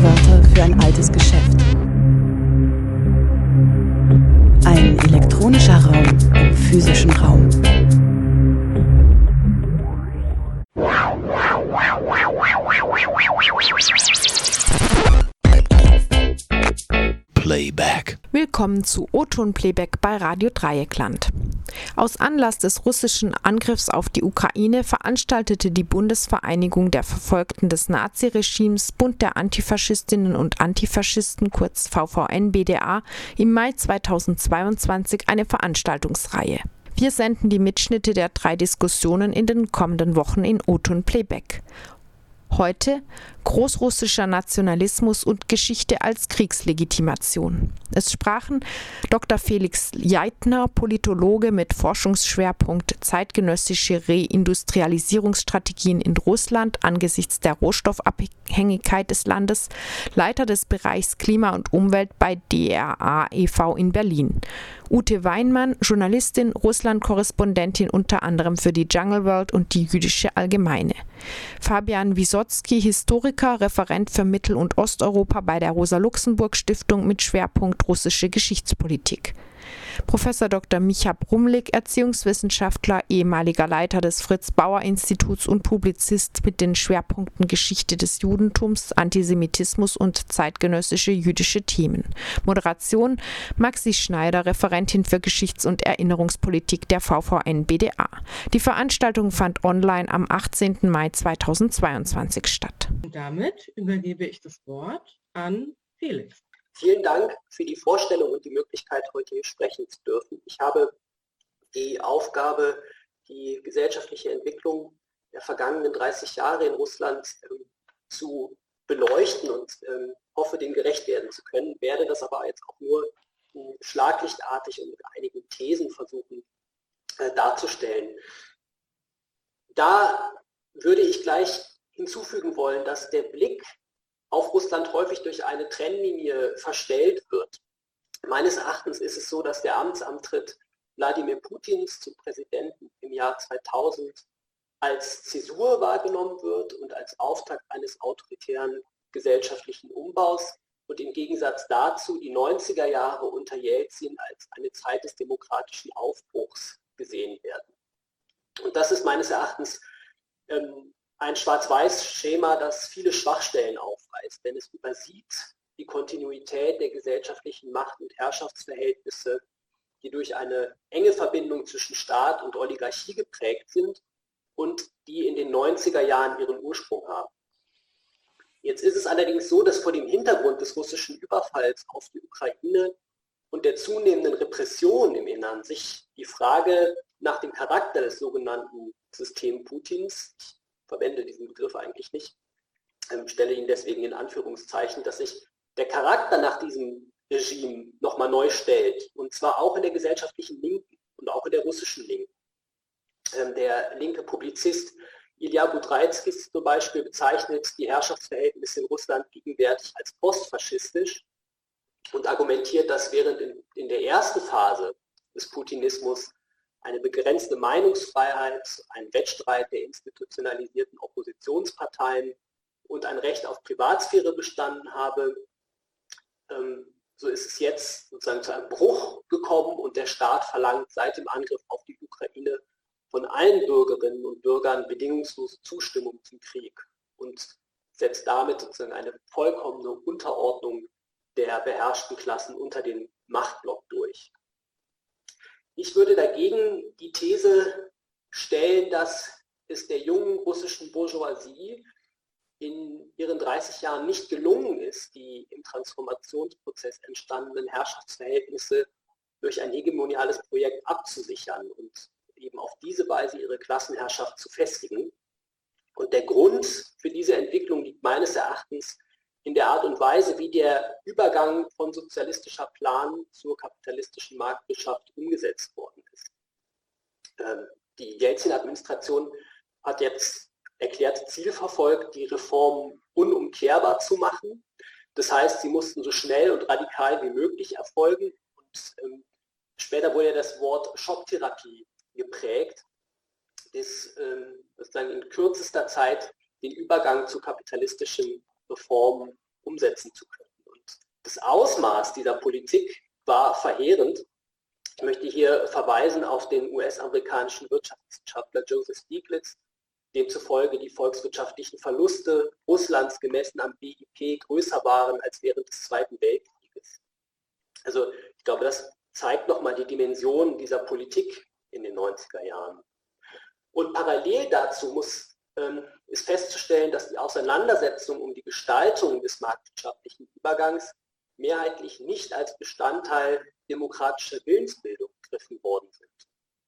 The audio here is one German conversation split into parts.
Wörter für ein altes Geschäft. Willkommen zu O-Ton Playback bei Radio Dreieckland. Aus Anlass des russischen Angriffs auf die Ukraine veranstaltete die Bundesvereinigung der Verfolgten des Naziregimes Bund der Antifaschistinnen und Antifaschisten kurz VVN-BDA im Mai 2022 eine Veranstaltungsreihe. Wir senden die Mitschnitte der drei Diskussionen in den kommenden Wochen in O-Ton Playback. Heute Großrussischer Nationalismus und Geschichte als Kriegslegitimation. Es sprachen Dr. Felix Leitner, Politologe mit Forschungsschwerpunkt zeitgenössische Reindustrialisierungsstrategien in Russland angesichts der Rohstoffabhängigkeit des Landes, Leiter des Bereichs Klima und Umwelt bei DRA e.V. in Berlin. Ute Weinmann, Journalistin, Russland-Korrespondentin unter anderem für die Jungle World und die Jüdische Allgemeine. Fabian Wisotzki, Historiker Referent für Mittel- und Osteuropa bei der Rosa-Luxemburg-Stiftung mit Schwerpunkt russische Geschichtspolitik. Professor Dr. Micha Brumlik, Erziehungswissenschaftler, ehemaliger Leiter des Fritz-Bauer-Instituts und Publizist mit den Schwerpunkten Geschichte des Judentums, Antisemitismus und zeitgenössische jüdische Themen. Moderation Maxi Schneider, Referentin für Geschichts- und Erinnerungspolitik der VVN-BDA. Die Veranstaltung fand online am 18. Mai 2022 statt. Und damit übergebe ich das Wort an Felix. Vielen Dank für die Vorstellung und die Möglichkeit, heute hier sprechen zu dürfen. Ich habe die Aufgabe, die gesellschaftliche Entwicklung der vergangenen 30 Jahre in Russland ähm, zu beleuchten und ähm, hoffe, dem gerecht werden zu können, werde das aber jetzt auch nur äh, schlaglichtartig und mit einigen Thesen versuchen äh, darzustellen. Da würde ich gleich hinzufügen wollen, dass der Blick auf Russland häufig durch eine Trennlinie verstellt wird. Meines Erachtens ist es so, dass der Amtsantritt Wladimir Putins zum Präsidenten im Jahr 2000 als Zäsur wahrgenommen wird und als Auftakt eines autoritären gesellschaftlichen Umbaus und im Gegensatz dazu die 90er Jahre unter Jelzin als eine Zeit des demokratischen Aufbruchs gesehen werden. Und das ist meines Erachtens ähm, ein Schwarz-Weiß-Schema, das viele Schwachstellen aufweist, denn es übersieht die Kontinuität der gesellschaftlichen Macht- und Herrschaftsverhältnisse, die durch eine enge Verbindung zwischen Staat und Oligarchie geprägt sind und die in den 90er Jahren ihren Ursprung haben. Jetzt ist es allerdings so, dass vor dem Hintergrund des russischen Überfalls auf die Ukraine und der zunehmenden Repression im Innern sich die Frage nach dem Charakter des sogenannten Systems Putins, verwende diesen Begriff eigentlich nicht, ähm, stelle ihn deswegen in Anführungszeichen, dass sich der Charakter nach diesem Regime nochmal neu stellt. Und zwar auch in der gesellschaftlichen Linken und auch in der russischen Linken. Ähm, der linke Publizist Ilya Budreitskis zum Beispiel bezeichnet die Herrschaftsverhältnisse in Russland gegenwärtig als postfaschistisch und argumentiert, dass während in, in der ersten Phase des Putinismus eine begrenzte Meinungsfreiheit, ein Wettstreit der institutionalisierten Oppositionsparteien und ein Recht auf Privatsphäre bestanden habe. Ähm, so ist es jetzt sozusagen zu einem Bruch gekommen und der Staat verlangt seit dem Angriff auf die Ukraine von allen Bürgerinnen und Bürgern bedingungslose Zustimmung zum Krieg und setzt damit sozusagen eine vollkommene Unterordnung der beherrschten Klassen unter den Machtblock durch. Ich würde dagegen die These stellen, dass es der jungen russischen Bourgeoisie in ihren 30 Jahren nicht gelungen ist, die im Transformationsprozess entstandenen Herrschaftsverhältnisse durch ein hegemoniales Projekt abzusichern und eben auf diese Weise ihre Klassenherrschaft zu festigen. Und der Grund für diese Entwicklung liegt meines Erachtens in der Art und Weise, wie der Übergang von sozialistischer Plan zur kapitalistischen Marktwirtschaft umgesetzt worden ist. Ähm, die Jelzin-Administration hat jetzt erklärt Ziel verfolgt, die Reform unumkehrbar zu machen. Das heißt, sie mussten so schnell und radikal wie möglich erfolgen. Und ähm, später wurde ja das Wort Schocktherapie geprägt, das ähm, sozusagen in kürzester Zeit den Übergang zu kapitalistischen Reformen umsetzen zu können. Und das Ausmaß dieser Politik war verheerend. Ich möchte hier verweisen auf den US-amerikanischen Wirtschaftswissenschaftler Joseph Stiglitz, demzufolge die volkswirtschaftlichen Verluste Russlands gemessen am BIP größer waren als während des Zweiten Weltkrieges. Also ich glaube, das zeigt nochmal die Dimension dieser Politik in den 90er Jahren. Und parallel dazu muss, ist festzustellen, dass die Auseinandersetzung um die Gestaltung des marktwirtschaftlichen Übergangs mehrheitlich nicht als Bestandteil demokratischer Willensbildung begriffen worden sind,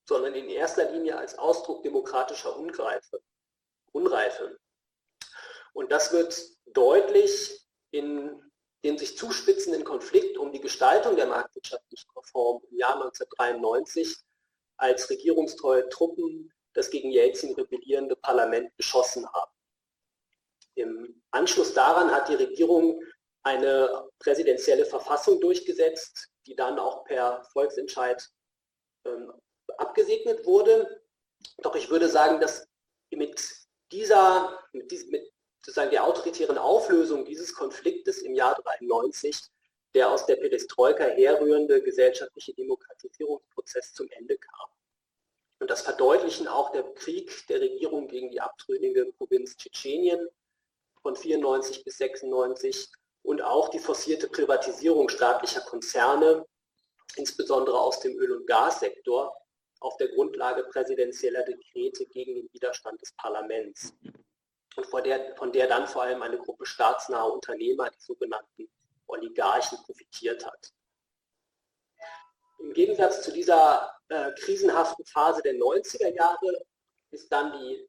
sondern in erster Linie als Ausdruck demokratischer Ungreife. Unreife. Und das wird deutlich in dem sich zuspitzenden Konflikt um die Gestaltung der marktwirtschaftlichen Reform im Jahr 1993, als regierungstreue Truppen das gegen Jelzin rebellierende Parlament beschossen haben. Im Anschluss daran hat die Regierung eine präsidentielle Verfassung durchgesetzt, die dann auch per Volksentscheid ähm, abgesegnet wurde. Doch ich würde sagen, dass mit dieser, mit, dies, mit sozusagen der autoritären Auflösung dieses Konfliktes im Jahr 93 der aus der Perestroika herrührende gesellschaftliche Demokratisierungsprozess zum Ende kam. Und das verdeutlichen auch der Krieg der Regierung gegen die abtrünnige Provinz Tschetschenien von 94 bis 96 und auch die forcierte Privatisierung staatlicher Konzerne, insbesondere aus dem Öl- und Gassektor, auf der Grundlage präsidentieller Dekrete gegen den Widerstand des Parlaments. Und von der, von der dann vor allem eine Gruppe staatsnaher Unternehmer, die sogenannten Oligarchen, profitiert hat. Im Gegensatz zu dieser äh, krisenhaften Phase der 90er Jahre ist dann die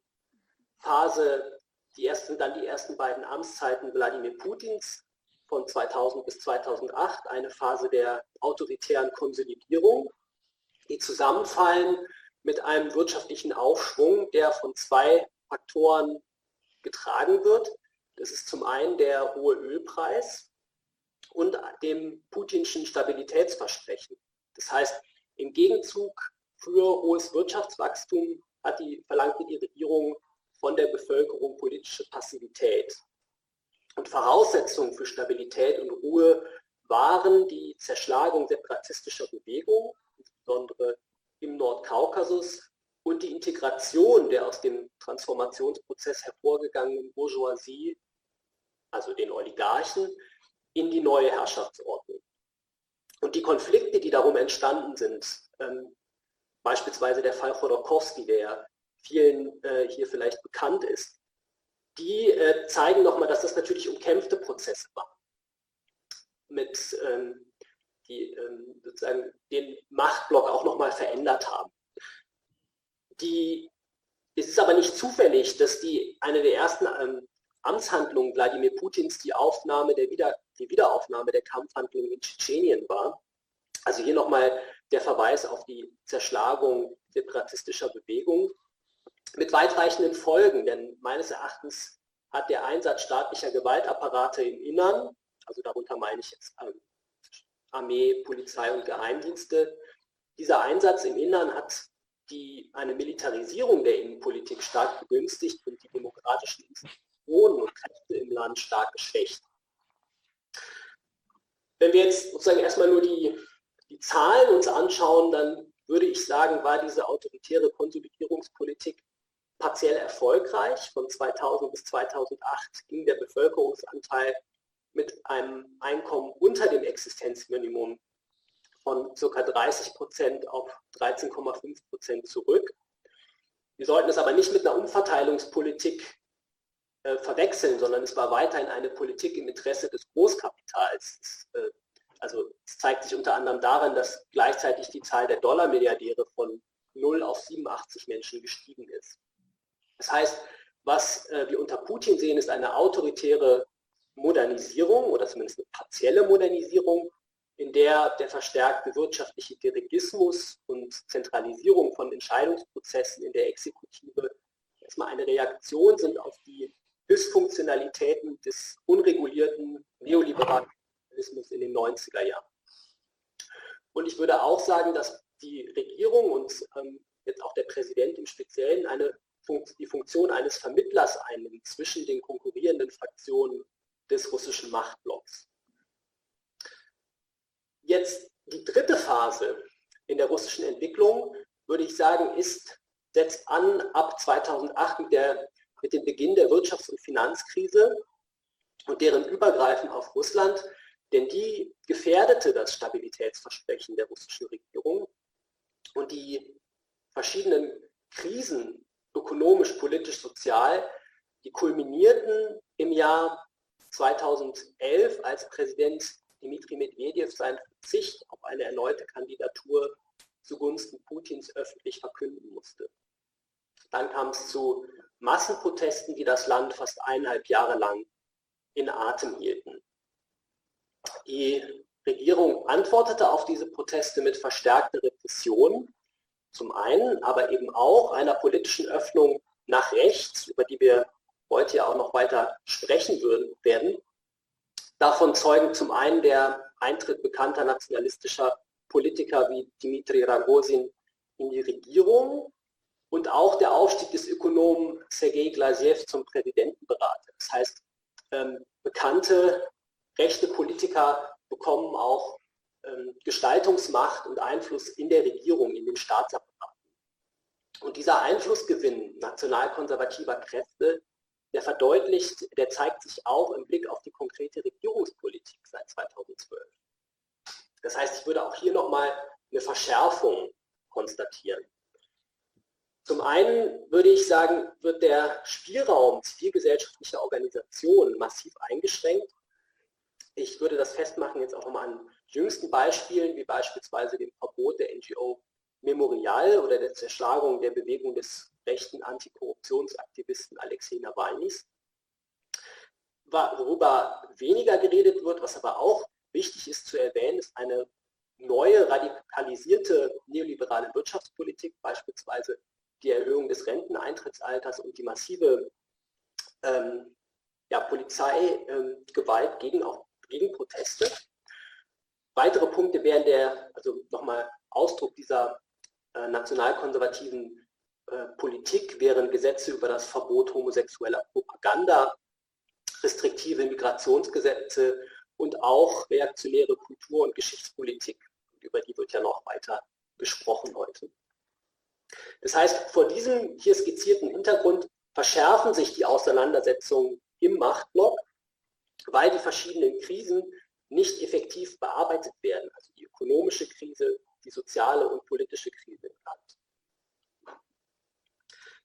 Phase, die ersten, dann die ersten beiden Amtszeiten Wladimir Putins von 2000 bis 2008, eine Phase der autoritären Konsolidierung die zusammenfallen mit einem wirtschaftlichen Aufschwung, der von zwei Faktoren getragen wird. Das ist zum einen der hohe Ölpreis und dem putinschen Stabilitätsversprechen. Das heißt, im Gegenzug für hohes Wirtschaftswachstum hat die, verlangte die Regierung von der Bevölkerung politische Passivität. Und Voraussetzungen für Stabilität und Ruhe waren die Zerschlagung separatistischer Bewegungen, insbesondere im Nordkaukasus, und die Integration der aus dem Transformationsprozess hervorgegangenen Bourgeoisie, also den Oligarchen, in die neue Herrschaftsordnung. Und die Konflikte, die darum entstanden sind, ähm, beispielsweise der Fall Chodorkowski, der vielen äh, hier vielleicht bekannt ist, die äh, zeigen nochmal, dass das natürlich umkämpfte Prozesse waren. Mit ähm, die ähm, sozusagen den Machtblock auch nochmal verändert haben. Die, es ist aber nicht zufällig, dass die eine der ersten ähm, Amtshandlungen Wladimir Putins die Aufnahme der Wieder, die Wiederaufnahme der Kampfhandlungen in Tschetschenien war. Also hier nochmal der Verweis auf die Zerschlagung separatistischer Bewegungen mit weitreichenden Folgen, denn meines Erachtens hat der Einsatz staatlicher Gewaltapparate im Innern, also darunter meine ich jetzt ähm, Armee, Polizei und Geheimdienste. Dieser Einsatz im Innern hat die, eine Militarisierung der Innenpolitik stark begünstigt und die demokratischen Institutionen und Kräfte im Land stark geschwächt. Wenn wir jetzt sozusagen erstmal nur die, die Zahlen uns anschauen, dann würde ich sagen, war diese autoritäre Konsolidierungspolitik partiell erfolgreich. Von 2000 bis 2008 ging der Bevölkerungsanteil mit einem Einkommen unter dem Existenzminimum von ca. 30 Prozent auf 13,5 Prozent zurück. Wir sollten es aber nicht mit einer Umverteilungspolitik äh, verwechseln, sondern es war weiterhin eine Politik im Interesse des Großkapitals. Es, äh, also es zeigt sich unter anderem darin, dass gleichzeitig die Zahl der Dollarmilliardäre von 0 auf 87 Menschen gestiegen ist. Das heißt, was äh, wir unter Putin sehen, ist eine autoritäre Modernisierung oder zumindest eine partielle Modernisierung, in der der verstärkte wirtschaftliche Dirigismus und Zentralisierung von Entscheidungsprozessen in der Exekutive erstmal eine Reaktion sind auf die Dysfunktionalitäten des unregulierten neoliberalen Kapitalismus in den 90er Jahren. Und ich würde auch sagen, dass die Regierung und ähm, jetzt auch der Präsident im Speziellen eine die Funktion eines Vermittlers einnimmt zwischen den konkurrierenden Fraktionen des russischen Machtblocks. Jetzt die dritte Phase in der russischen Entwicklung, würde ich sagen, ist, setzt an ab 2008 mit, der, mit dem Beginn der Wirtschafts- und Finanzkrise und deren Übergreifen auf Russland, denn die gefährdete das Stabilitätsversprechen der russischen Regierung und die verschiedenen Krisen, ökonomisch, politisch, sozial, die kulminierten im Jahr 2011, als Präsident Dmitri Medvedev seinen Verzicht auf eine erneute Kandidatur zugunsten Putins öffentlich verkünden musste. Dann kam es zu Massenprotesten, die das Land fast eineinhalb Jahre lang in Atem hielten. Die Regierung antwortete auf diese Proteste mit verstärkter Repression, zum einen, aber eben auch einer politischen Öffnung nach rechts, über die wir heute ja auch noch weiter sprechen würden, werden. Davon zeugen zum einen der Eintritt bekannter nationalistischer Politiker wie Dmitri Ragozin in die Regierung und auch der Aufstieg des Ökonomen Sergei Glasiev zum Präsidentenberater. Das heißt, ähm, bekannte rechte Politiker bekommen auch ähm, Gestaltungsmacht und Einfluss in der Regierung, in den Staatsapparaten. Und dieser Einflussgewinn nationalkonservativer Kräfte, der verdeutlicht, der zeigt sich auch im Blick auf die konkrete Regierungspolitik seit 2012. Das heißt, ich würde auch hier nochmal eine Verschärfung konstatieren. Zum einen würde ich sagen, wird der Spielraum zivilgesellschaftlicher Organisationen massiv eingeschränkt. Ich würde das festmachen jetzt auch mal an jüngsten Beispielen, wie beispielsweise dem Verbot der NGO Memorial oder der Zerschlagung der Bewegung des rechten Antikorruptionsaktivisten Alexei Nawalnys. Worüber weniger geredet wird, was aber auch wichtig ist zu erwähnen, ist eine neue radikalisierte neoliberale Wirtschaftspolitik, beispielsweise die Erhöhung des Renteneintrittsalters und die massive ähm, ja, Polizeigewalt ähm, gegen, auch, gegen Proteste. Weitere Punkte wären der, also nochmal Ausdruck dieser äh, nationalkonservativen äh, Politik, wären Gesetze über das Verbot homosexueller Propaganda, restriktive Migrationsgesetze und auch reaktionäre Kultur- und Geschichtspolitik. Über die wird ja noch weiter gesprochen heute. Das heißt, vor diesem hier skizzierten Hintergrund verschärfen sich die Auseinandersetzungen im Machtblock, weil die verschiedenen Krisen nicht effektiv bearbeitet werden. Also die ökonomische Krise, die soziale und politische Krise im Land.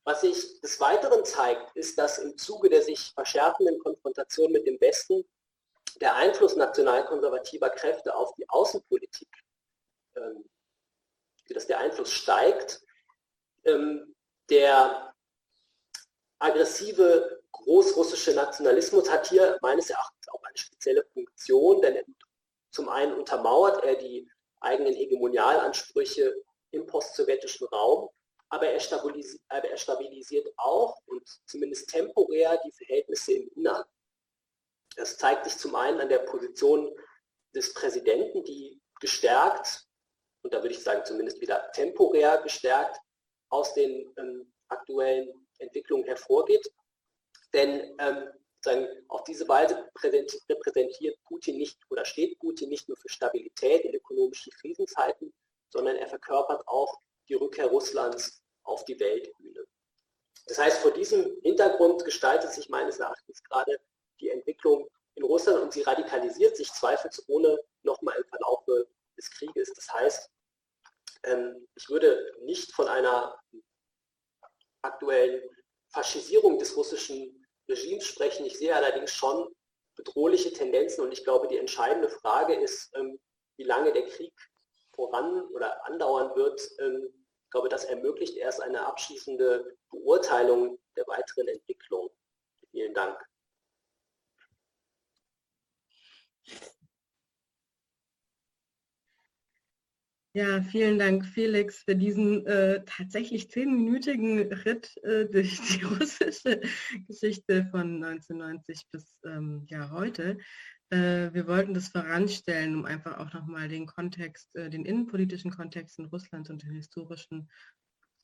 Was sich des Weiteren zeigt, ist, dass im Zuge der sich verschärfenden Konfrontation mit dem Westen der Einfluss nationalkonservativer Kräfte auf die Außenpolitik, ähm, dass der Einfluss steigt ähm, der aggressive großrussische Nationalismus hat hier meines Erachtens auch eine spezielle Funktion, denn zum einen untermauert er die eigenen Hegemonialansprüche im postsowjetischen Raum, aber er, stabilisiert, aber er stabilisiert auch und zumindest temporär die Verhältnisse im Innern. Das zeigt sich zum einen an der Position des Präsidenten, die gestärkt, und da würde ich sagen zumindest wieder temporär gestärkt, aus den ähm, aktuellen Entwicklungen hervorgeht. Denn ähm, auf diese Weise repräsentiert Putin nicht oder steht Putin nicht nur für Stabilität in ökonomischen Krisenzeiten, sondern er verkörpert auch die Rückkehr Russlands auf die Weltbühne. Das heißt, vor diesem Hintergrund gestaltet sich meines Erachtens gerade die Entwicklung in Russland und sie radikalisiert sich zweifelsohne nochmal im Verlauf des Krieges. Das heißt, ich würde nicht von einer aktuellen Faschisierung des russischen Regimes sprechen. Ich sehe allerdings schon bedrohliche Tendenzen und ich glaube, die entscheidende Frage ist, ähm, wie lange der Krieg voran oder andauern wird. Ähm, ich glaube, das ermöglicht erst eine abschließende Beurteilung der weiteren Entwicklung. Vielen Dank. Ja, vielen Dank, Felix, für diesen äh, tatsächlich zehnminütigen Ritt äh, durch die russische Geschichte von 1990 bis ähm, ja, heute. Äh, wir wollten das voranstellen, um einfach auch nochmal den Kontext, äh, den innenpolitischen Kontext in Russland und den historischen,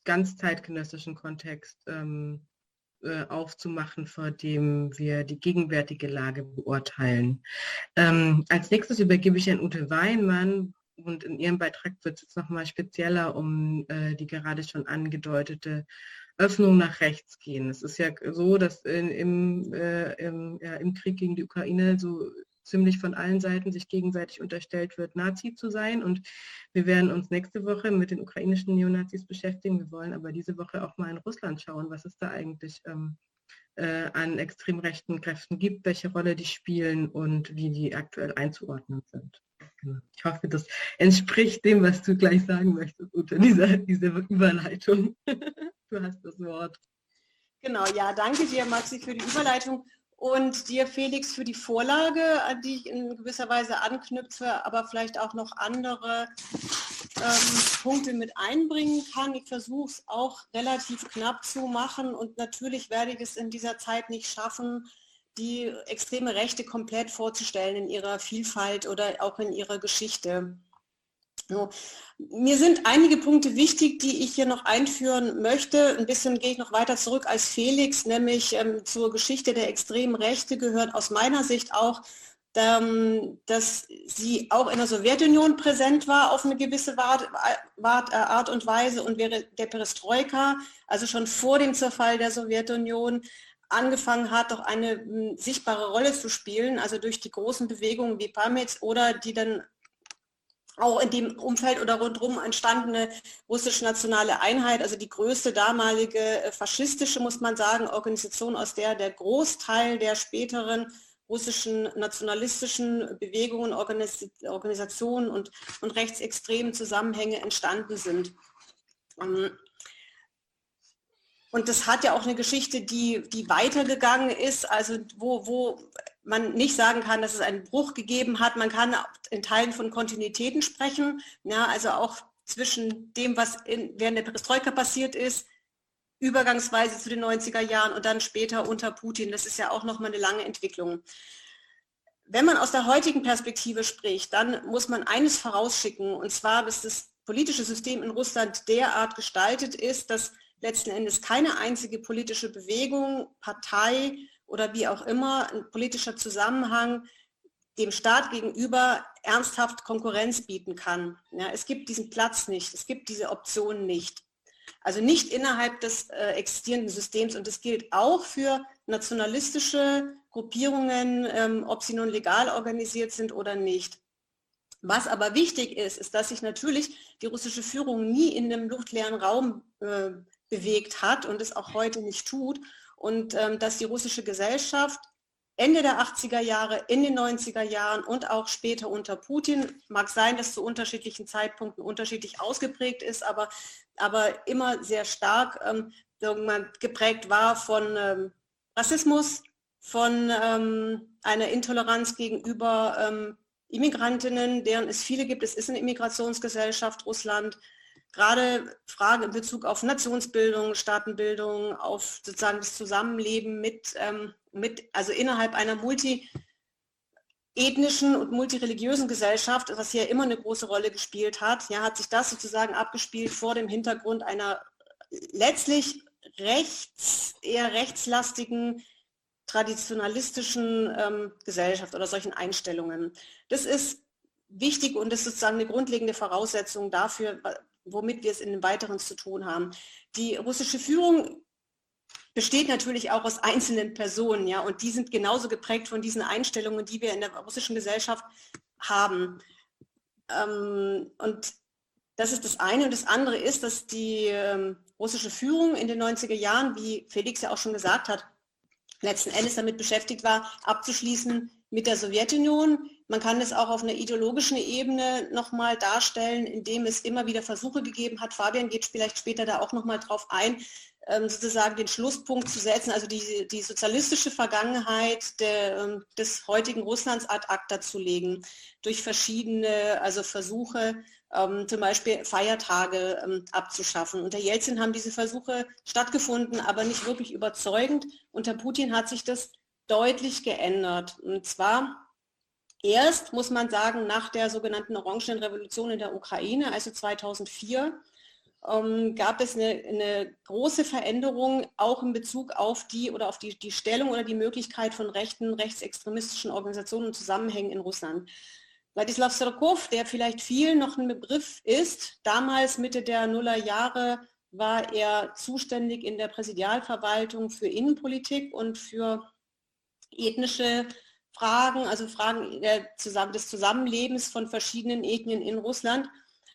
ganz zeitgenössischen Kontext ähm, äh, aufzumachen, vor dem wir die gegenwärtige Lage beurteilen. Ähm, als nächstes übergebe ich an Ute Weinmann und in ihrem Beitrag wird es nochmal spezieller um äh, die gerade schon angedeutete Öffnung nach rechts gehen. Es ist ja so, dass in, im, äh, im, ja, im Krieg gegen die Ukraine so ziemlich von allen Seiten sich gegenseitig unterstellt wird, Nazi zu sein. Und wir werden uns nächste Woche mit den ukrainischen Neonazis beschäftigen. Wir wollen aber diese Woche auch mal in Russland schauen, was es da eigentlich ähm, äh, an extrem rechten Kräften gibt, welche Rolle die spielen und wie die aktuell einzuordnen sind. Genau. Ich hoffe, das entspricht dem, was du gleich sagen möchtest unter dieser, dieser Überleitung. du hast das Wort. Genau, ja, danke dir, Maxi, für die Überleitung und dir, Felix, für die Vorlage, an die ich in gewisser Weise anknüpfe, aber vielleicht auch noch andere ähm, Punkte mit einbringen kann. Ich versuche es auch relativ knapp zu machen und natürlich werde ich es in dieser Zeit nicht schaffen, die extreme Rechte komplett vorzustellen in ihrer Vielfalt oder auch in ihrer Geschichte. So. Mir sind einige Punkte wichtig, die ich hier noch einführen möchte. Ein bisschen gehe ich noch weiter zurück als Felix, nämlich ähm, zur Geschichte der extremen Rechte gehört aus meiner Sicht auch, dass sie auch in der Sowjetunion präsent war auf eine gewisse Art, Art und Weise und während der Perestroika, also schon vor dem Zerfall der Sowjetunion, angefangen hat, doch eine sichtbare Rolle zu spielen, also durch die großen Bewegungen wie PAMITS oder die dann auch in dem Umfeld oder rundherum entstandene russische nationale Einheit, also die größte damalige äh, faschistische, muss man sagen, Organisation, aus der der Großteil der späteren russischen nationalistischen Bewegungen, Organisationen und, und rechtsextremen Zusammenhänge entstanden sind. Ähm, und das hat ja auch eine Geschichte, die, die weitergegangen ist, also wo, wo man nicht sagen kann, dass es einen Bruch gegeben hat. Man kann in Teilen von Kontinuitäten sprechen, ja, also auch zwischen dem, was in, während der Perestroika passiert ist, übergangsweise zu den 90er Jahren und dann später unter Putin. Das ist ja auch nochmal eine lange Entwicklung. Wenn man aus der heutigen Perspektive spricht, dann muss man eines vorausschicken, und zwar, dass das politische System in Russland derart gestaltet ist, dass letzten Endes keine einzige politische Bewegung, Partei oder wie auch immer ein politischer Zusammenhang dem Staat gegenüber ernsthaft Konkurrenz bieten kann. Ja, es gibt diesen Platz nicht, es gibt diese Option nicht. Also nicht innerhalb des äh, existierenden Systems und das gilt auch für nationalistische Gruppierungen, ähm, ob sie nun legal organisiert sind oder nicht. Was aber wichtig ist, ist, dass sich natürlich die russische Führung nie in einem luftleeren Raum äh, bewegt hat und es auch heute nicht tut und ähm, dass die russische Gesellschaft Ende der 80er Jahre, in den 90er Jahren und auch später unter Putin, mag sein, dass zu unterschiedlichen Zeitpunkten unterschiedlich ausgeprägt ist, aber, aber immer sehr stark ähm, geprägt war von ähm, Rassismus, von ähm, einer Intoleranz gegenüber ähm, Immigrantinnen, deren es viele gibt. Es ist eine Immigrationsgesellschaft Russland gerade Fragen in Bezug auf Nationsbildung, Staatenbildung, auf sozusagen das Zusammenleben mit, ähm, mit also innerhalb einer multiethnischen und multireligiösen Gesellschaft, was hier immer eine große Rolle gespielt hat, ja, hat sich das sozusagen abgespielt vor dem Hintergrund einer letztlich rechts, eher rechtslastigen, traditionalistischen ähm, Gesellschaft oder solchen Einstellungen. Das ist wichtig und ist sozusagen eine grundlegende Voraussetzung dafür, womit wir es in den weiteren zu tun haben. Die russische Führung besteht natürlich auch aus einzelnen Personen, ja, und die sind genauso geprägt von diesen Einstellungen, die wir in der russischen Gesellschaft haben. Ähm, und das ist das eine. Und das andere ist, dass die ähm, russische Führung in den 90er Jahren, wie Felix ja auch schon gesagt hat, letzten Endes damit beschäftigt war, abzuschließen mit der Sowjetunion, man kann es auch auf einer ideologischen Ebene nochmal darstellen, indem es immer wieder Versuche gegeben hat. Fabian geht vielleicht später da auch nochmal drauf ein, sozusagen den Schlusspunkt zu setzen, also die, die sozialistische Vergangenheit der, ähm, des heutigen Russlands ad acta zu legen, durch verschiedene also Versuche, ähm, zum Beispiel Feiertage ähm, abzuschaffen. Unter Jelzin haben diese Versuche stattgefunden, aber nicht wirklich überzeugend. Unter Putin hat sich das deutlich geändert. Und zwar erst, muss man sagen, nach der sogenannten Orangenen Revolution in der Ukraine, also 2004, ähm, gab es eine, eine, große Veränderung auch in Bezug auf die oder auf die, die Stellung oder die Möglichkeit von rechten, rechtsextremistischen Organisationen und Zusammenhängen in Russland. Wladislav Sirkov, der vielleicht vielen noch ein Begriff ist, damals Mitte der Nullerjahre war er zuständig in der Präsidialverwaltung für Innenpolitik und für ethnische Fragen, also Fragen des Zusammenlebens von verschiedenen Ethnien in Russland,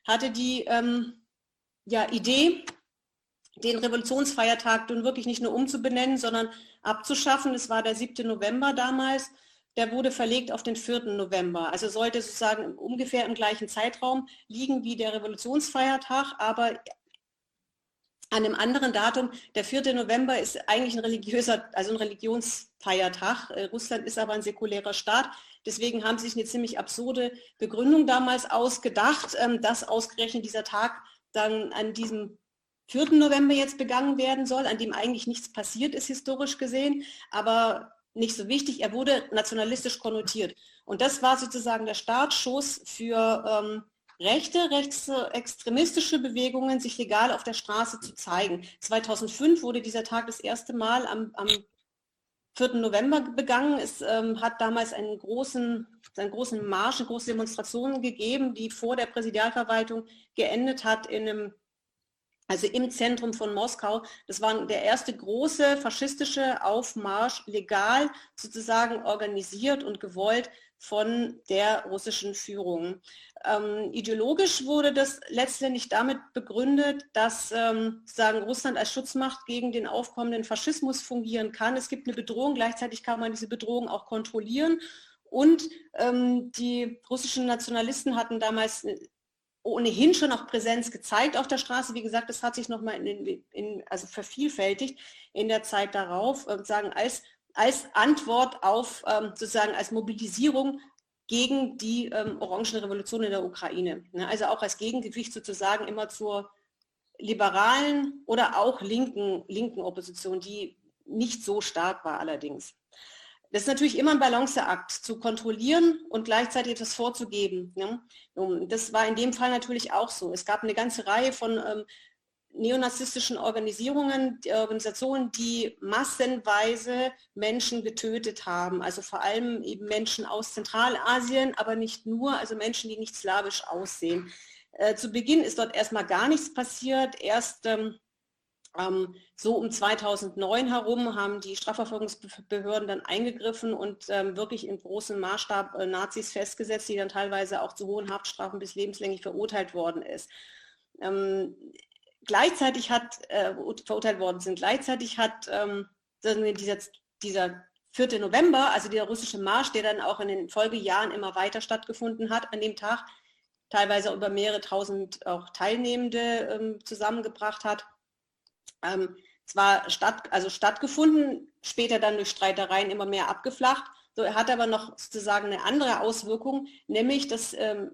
hatte die ähm, ja, Idee, den Revolutionsfeiertag nun wirklich nicht nur umzubenennen, sondern abzuschaffen. Es war der 7. November damals. Der wurde verlegt auf den 4. November. Also sollte sozusagen ungefähr im gleichen Zeitraum liegen wie der Revolutionsfeiertag, aber an einem anderen Datum. Der 4. November ist eigentlich ein religiöser, also ein Religionsfeiertag. Äh, Russland ist aber ein säkulärer Staat. Deswegen haben sie sich eine ziemlich absurde Begründung damals ausgedacht, ähm, dass ausgerechnet dieser Tag dann an diesem 4. November jetzt begangen werden soll, an dem eigentlich nichts passiert ist, historisch gesehen, aber nicht so wichtig. Er wurde nationalistisch konnotiert. Und das war sozusagen der Startschuss für ähm, rechte, rechtsextremistische Bewegungen, sich legal auf der Straße zu zeigen. 2005 wurde dieser Tag das erste Mal am, am 4. November begangen. Es ähm, hat damals einen großen, einen großen Marsch, eine große Demonstrationen gegeben, die vor der Präsidialverwaltung geendet hat in einem also im Zentrum von Moskau. Das war der erste große faschistische Aufmarsch, legal sozusagen organisiert und gewollt von der russischen Führung. Ähm, ideologisch wurde das letztendlich damit begründet, dass ähm, sagen, Russland als Schutzmacht gegen den aufkommenden Faschismus fungieren kann. Es gibt eine Bedrohung, gleichzeitig kann man diese Bedrohung auch kontrollieren. Und ähm, die russischen Nationalisten hatten damals äh, ohnehin schon auch Präsenz gezeigt auf der Straße. Wie gesagt, das hat sich nochmal in, in, also vervielfältigt in der Zeit darauf, äh, sagen, als als Antwort auf ähm, sozusagen als Mobilisierung gegen die ähm, Orangen Revolution in der Ukraine. Ne? Also auch als Gegengewicht sozusagen immer zur liberalen oder auch linken, linken Opposition, die nicht so stark war allerdings. Das ist natürlich immer ein Balanceakt, zu kontrollieren und gleichzeitig etwas vorzugeben. Ne? Das war in dem Fall natürlich auch so. Es gab eine ganze Reihe von ähm, neonazistischen Organisierungen, die Organisationen, die massenweise Menschen getötet haben. Also vor allem eben Menschen aus Zentralasien, aber nicht nur, also Menschen, die nicht slawisch aussehen. Äh, zu Beginn ist dort erstmal gar nichts passiert. Erst ähm, ähm, so um 2009 herum haben die Strafverfolgungsbehörden dann eingegriffen und ähm, wirklich in großem Maßstab äh, Nazis festgesetzt, die dann teilweise auch zu hohen Haftstrafen bis lebenslänglich verurteilt worden ist. Gleichzeitig hat, äh, verurteilt worden sind. Gleichzeitig hat ähm, dieser, dieser 4. November, also der russische Marsch, der dann auch in den Folgejahren immer weiter stattgefunden hat, an dem Tag teilweise über mehrere tausend auch Teilnehmende ähm, zusammengebracht hat. Ähm, zwar statt, also stattgefunden, später dann durch Streitereien immer mehr abgeflacht. So, er hat aber noch sozusagen eine andere Auswirkung, nämlich dass ähm,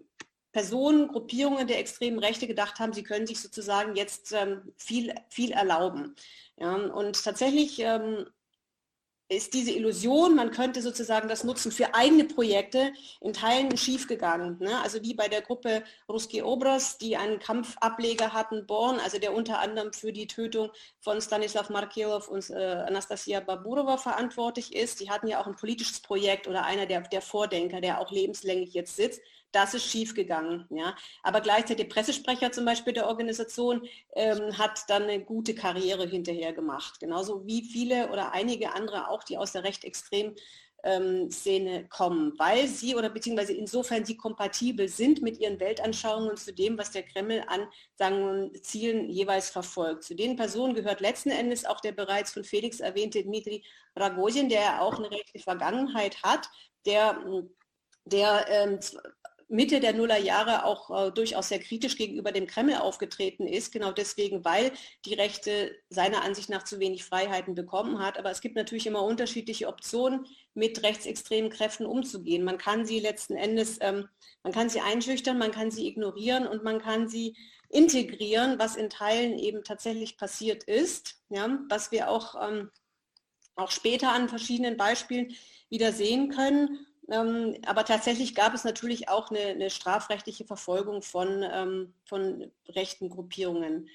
Personen, Gruppierungen der extremen Rechte gedacht haben, sie können sich sozusagen jetzt ähm, viel, viel erlauben. Ja, und tatsächlich ähm, ist diese Illusion, man könnte sozusagen das nutzen für eigene Projekte, in Teilen schiefgegangen. Ne? Also wie bei der Gruppe Ruski Obras, die einen Kampfableger hatten, Born, also der unter anderem für die Tötung von Stanislav Markelov und äh, Anastasia Baburova verantwortlich ist. Die hatten ja auch ein politisches Projekt oder einer der, der Vordenker, der auch lebenslänglich jetzt sitzt. Das ist schiefgegangen. Ja. Aber gleichzeitig der Pressesprecher zum Beispiel der Organisation ähm, hat dann eine gute Karriere hinterher gemacht. Genauso wie viele oder einige andere auch, die aus der recht extremen ähm, Szene kommen, weil sie oder beziehungsweise insofern sie kompatibel sind mit ihren Weltanschauungen und zu dem, was der Kreml an sagen, Zielen jeweils verfolgt. Zu den Personen gehört letzten Endes auch der bereits von Felix erwähnte Dmitri Ragozin, der auch eine rechte Vergangenheit hat, der der ähm, Mitte der Nullerjahre auch äh, durchaus sehr kritisch gegenüber dem Kreml aufgetreten ist, genau deswegen, weil die Rechte seiner Ansicht nach zu wenig Freiheiten bekommen hat. Aber es gibt natürlich immer unterschiedliche Optionen, mit rechtsextremen Kräften umzugehen. Man kann sie letzten Endes, ähm, man kann sie einschüchtern, man kann sie ignorieren und man kann sie integrieren, was in Teilen eben tatsächlich passiert ist, ja, was wir auch, ähm, auch später an verschiedenen Beispielen wieder sehen können. Ähm, aber tatsächlich gab es natürlich auch eine, eine strafrechtliche Verfolgung von, ähm, von rechten Gruppierungen.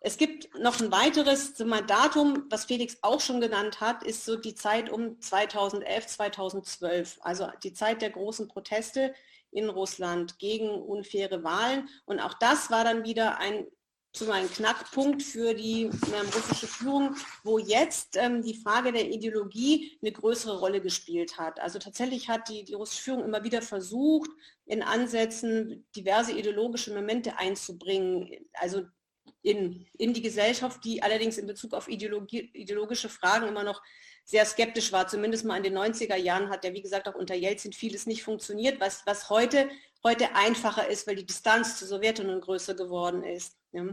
Es gibt noch ein weiteres Datum, was Felix auch schon genannt hat, ist so die Zeit um 2011, 2012, also die Zeit der großen Proteste in Russland gegen unfaire Wahlen. Und auch das war dann wieder ein so ein Knackpunkt für die ähm, russische Führung, wo jetzt ähm, die Frage der Ideologie eine größere Rolle gespielt hat. Also tatsächlich hat die, die russische Führung immer wieder versucht, in Ansätzen diverse ideologische Momente einzubringen, also in, in die Gesellschaft, die allerdings in Bezug auf Ideologie, ideologische Fragen immer noch sehr skeptisch war. Zumindest mal in den 90er Jahren hat ja, wie gesagt, auch unter Jelzin vieles nicht funktioniert, was, was heute, heute einfacher ist, weil die Distanz zur Sowjetunion größer geworden ist. Ja.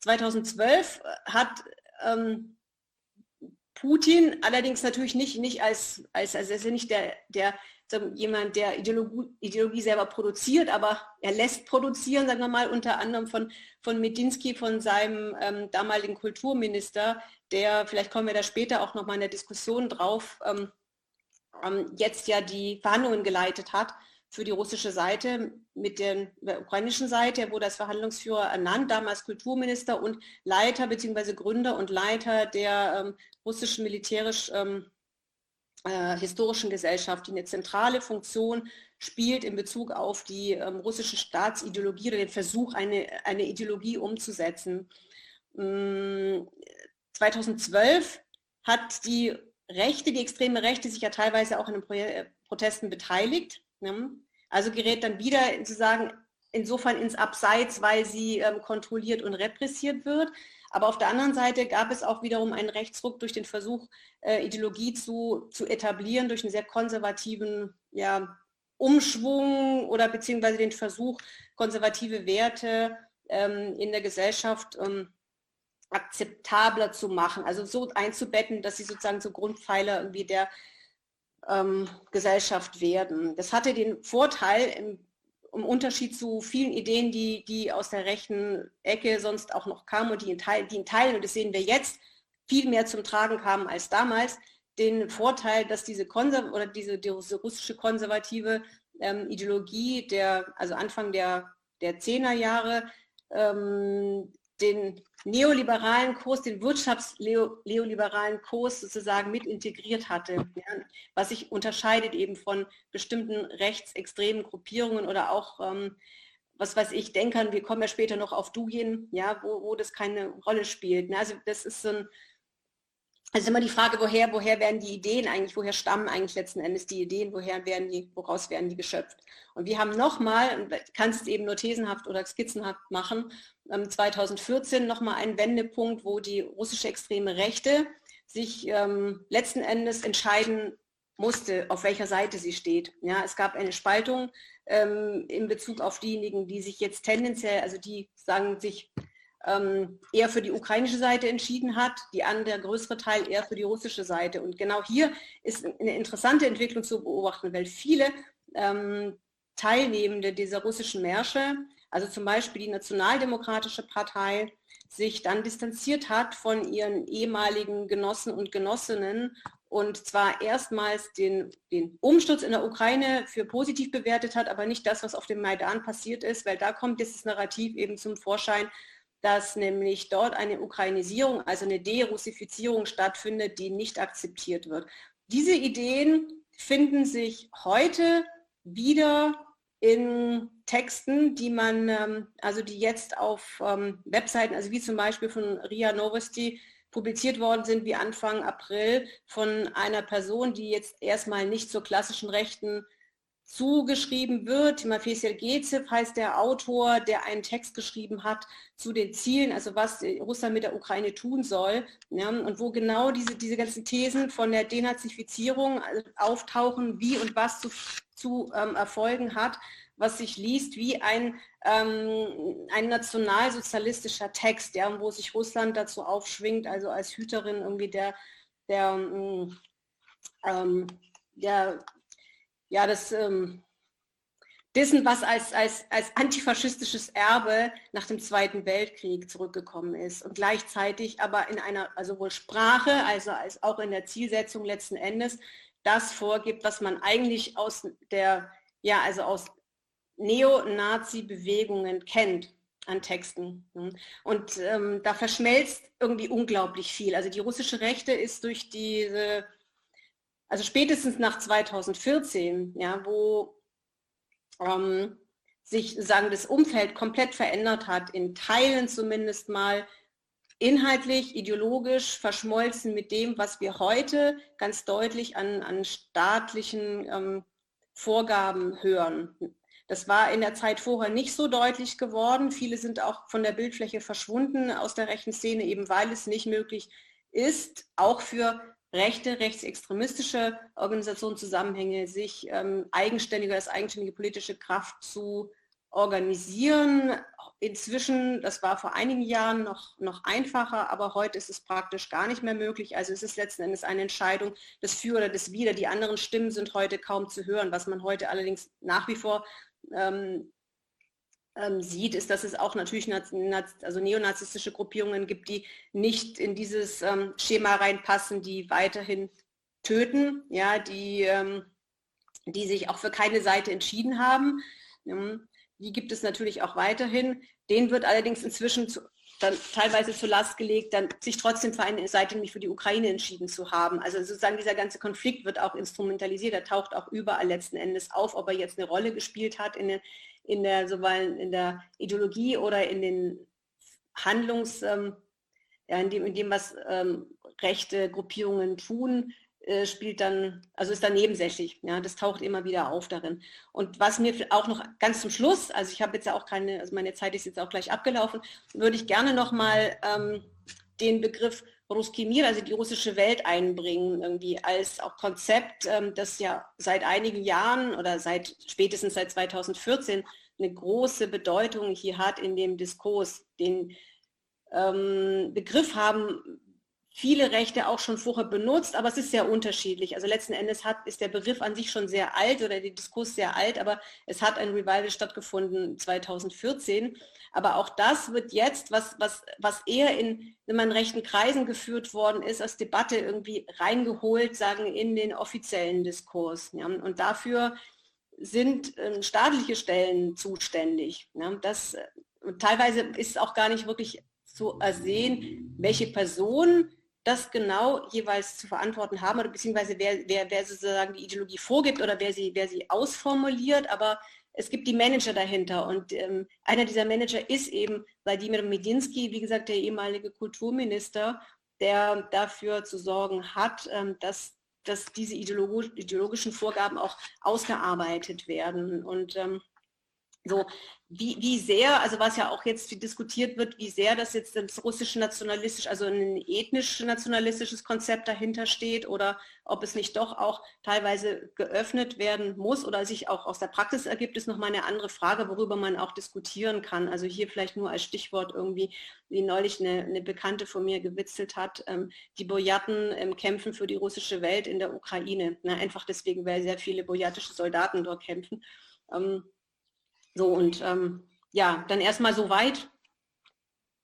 2012 hat ähm, Putin allerdings natürlich nicht, nicht als, als, als ist nicht der, der jemand, der Ideologie, Ideologie, selber produziert, aber er lässt produzieren, sagen wir mal, unter anderem von, von Medinsky, von seinem ähm, damaligen Kulturminister, der, vielleicht kommen wir da später auch nochmal in der Diskussion drauf, ähm, ähm, jetzt ja die Verhandlungen geleitet hat für die russische Seite mit der, ukrainischen Seite. Er wurde als Verhandlungsführer ernannt, damals Kulturminister und Leiter bzw. Gründer und Leiter der ähm, russischen militärisch ähm, äh, historischen Gesellschaft, die eine zentrale Funktion spielt in Bezug auf die ähm, russische Staatsideologie oder den Versuch, eine, eine Ideologie umzusetzen. Ähm, 2012 hat die Rechte, die extreme Rechte, sich ja teilweise auch in den Pro Protesten beteiligt. Ne? Also gerät dann wieder sozusagen insofern ins Abseits, weil sie ähm, kontrolliert und repressiert wird. Aber auf der anderen Seite gab es auch wiederum einen Rechtsruck durch den Versuch, äh, Ideologie zu, zu etablieren, durch einen sehr konservativen ja, Umschwung oder beziehungsweise den Versuch, konservative Werte ähm, in der Gesellschaft ähm, akzeptabler zu machen, also so einzubetten, dass sie sozusagen so Grundpfeiler irgendwie der ähm, Gesellschaft werden. Das hatte den Vorteil im, im, Unterschied zu vielen Ideen, die, die aus der rechten Ecke sonst auch noch kamen und die in, Teil, die in Teilen, und das sehen wir jetzt, viel mehr zum Tragen kamen als damals, den Vorteil, dass diese, Konser oder diese, diese russische konservative ähm, Ideologie der, also Anfang der, der 10er Jahre, ähm, den neoliberalen Kurs, den wirtschaftsneoliberalen Kurs sozusagen mit integriert hatte, ja, was sich unterscheidet eben von bestimmten rechtsextremen Gruppierungen oder auch, ähm, was weiß ich, Denkern, wir kommen ja später noch auf Dugin, ja, wo, wo das keine Rolle spielt. Ne? Also das ist so ein, also immer die Frage, woher, woher werden die Ideen eigentlich, woher stammen eigentlich letzten Endes die Ideen, woher werden die, woraus werden die geschöpft? Und wir haben nochmal, kannst es eben nur thesenhaft oder skizzenhaft machen, 2014 ähm, nochmal einen Wendepunkt, wo die russische extreme Rechte sich ähm, letzten Endes entscheiden musste, auf welcher Seite sie steht. Ja, es gab eine Spaltung ähm, in Bezug auf diejenigen, die sich jetzt tendenziell, also die sagen sich ähm, eher für die ukrainische Seite entschieden hat, die andere, der größere Teil eher für die russische Seite. Und genau hier ist eine interessante Entwicklung zu beobachten, weil viele ähm, Teilnehmende dieser russischen Märsche, also zum Beispiel die Nationaldemokratische Partei, sich dann distanziert hat von ihren ehemaligen Genossen und Genossinnen und zwar erstmals den, den Umsturz in der Ukraine für positiv bewertet hat, aber nicht das, was auf dem Maidan passiert ist, weil da kommt dieses Narrativ eben zum Vorschein, dass nämlich dort eine Ukrainisierung, also eine Derussifizierung stattfindet, die nicht akzeptiert wird. Diese Ideen finden sich heute wieder in Texten, die man, ähm, also die jetzt auf ähm, Webseiten, also wie zum Beispiel von RIA Novosti publiziert worden sind, wie Anfang April von einer Person, die jetzt erstmal nicht zur klassischen rechten zugeschrieben wird. Mafesiel Gezev heißt der Autor, der einen Text geschrieben hat zu den Zielen, also was Russland mit der Ukraine tun soll. Ja, und wo genau diese, diese ganzen Thesen von der Denazifizierung also auftauchen, wie und was zu, zu ähm, erfolgen hat, was sich liest wie ein, ähm, ein nationalsozialistischer Text, ja, wo sich Russland dazu aufschwingt, also als Hüterin irgendwie der, der, mm, ähm, der ja, das ähm, dessen, was als, als, als antifaschistisches Erbe nach dem Zweiten Weltkrieg zurückgekommen ist und gleichzeitig aber in einer, also wohl Sprache, also als auch in der Zielsetzung letzten Endes, das vorgibt, was man eigentlich aus der, ja, also aus Neonazi-Bewegungen kennt an Texten. Und ähm, da verschmelzt irgendwie unglaublich viel. Also die russische Rechte ist durch diese, also spätestens nach 2014, ja, wo ähm, sich sagen das Umfeld komplett verändert hat, in Teilen zumindest mal inhaltlich, ideologisch verschmolzen mit dem, was wir heute ganz deutlich an, an staatlichen ähm, Vorgaben hören. Das war in der Zeit vorher nicht so deutlich geworden. Viele sind auch von der Bildfläche verschwunden aus der rechten Szene, eben weil es nicht möglich ist, auch für rechte, rechtsextremistische Organisationszusammenhänge sich ähm, eigenständiger als eigenständige politische Kraft zu organisieren. Inzwischen, das war vor einigen Jahren noch, noch einfacher, aber heute ist es praktisch gar nicht mehr möglich. Also es ist letzten Endes eine Entscheidung des Für oder des Wider. Die anderen Stimmen sind heute kaum zu hören. Was man heute allerdings nach wie vor ähm, ähm, sieht, ist, dass es auch natürlich also neonazistische Gruppierungen gibt, die nicht in dieses ähm, Schema reinpassen, die weiterhin töten, ja, die, ähm, die sich auch für keine Seite entschieden haben. Ähm, die gibt es natürlich auch weiterhin. Den wird allerdings inzwischen zu, dann teilweise zur Last gelegt, dann sich trotzdem für eine Seite, nämlich für die Ukraine entschieden zu haben. Also sozusagen dieser ganze Konflikt wird auch instrumentalisiert, er taucht auch überall letzten Endes auf, ob er jetzt eine Rolle gespielt hat in der, in der in der Ideologie oder in den Handlungs, ähm, ja, in, dem, in dem, was ähm, rechte Gruppierungen tun, äh, spielt dann, also ist dann nebensächlich. Ja, das taucht immer wieder auf darin. Und was mir auch noch ganz zum Schluss, also ich habe jetzt ja auch keine, also meine Zeit ist jetzt auch gleich abgelaufen, würde ich gerne noch mal ähm, den Begriff Ruski Mir, also die russische Welt einbringen, irgendwie als auch Konzept, ähm, das ja seit einigen Jahren oder seit spätestens seit 2014 eine große Bedeutung hier hat in dem Diskurs. Den ähm, Begriff haben viele Rechte auch schon vorher benutzt, aber es ist sehr unterschiedlich. Also letzten Endes hat, ist der Begriff an sich schon sehr alt oder der Diskurs sehr alt, aber es hat ein Revival stattgefunden 2014. Aber auch das wird jetzt, was, was, was eher in, in meinen rechten Kreisen geführt worden ist, als Debatte irgendwie reingeholt, sagen, in den offiziellen Diskurs. Ja. Und dafür sind äh, staatliche Stellen zuständig. Ja. Das, teilweise ist auch gar nicht wirklich zu ersehen, welche Person das genau jeweils zu verantworten haben oder beziehungsweise wer, wer, wer sozusagen die Ideologie vorgibt oder wer sie, wer sie ausformuliert, aber es gibt die Manager dahinter und ähm, einer dieser Manager ist eben Wladimir Medinsky, wie gesagt, der ehemalige Kulturminister, der dafür zu sorgen hat, ähm, dass, dass diese ideologischen Vorgaben auch ausgearbeitet werden. Und ähm, so, wie, wie sehr, also was ja auch jetzt diskutiert wird, wie sehr das jetzt das russische nationalistisch, also ein ethnisch nationalistisches Konzept dahinter steht oder ob es nicht doch auch teilweise geöffnet werden muss oder sich auch aus der Praxis ergibt, ist nochmal eine andere Frage, worüber man auch diskutieren kann. Also hier vielleicht nur als Stichwort irgendwie, wie neulich eine, eine Bekannte von mir gewitzelt hat, ähm, die Boyaten ähm, kämpfen für die russische Welt in der Ukraine. Na, einfach deswegen, weil sehr viele boyatische Soldaten dort kämpfen. Ähm, so und ähm, ja, dann erstmal so weit.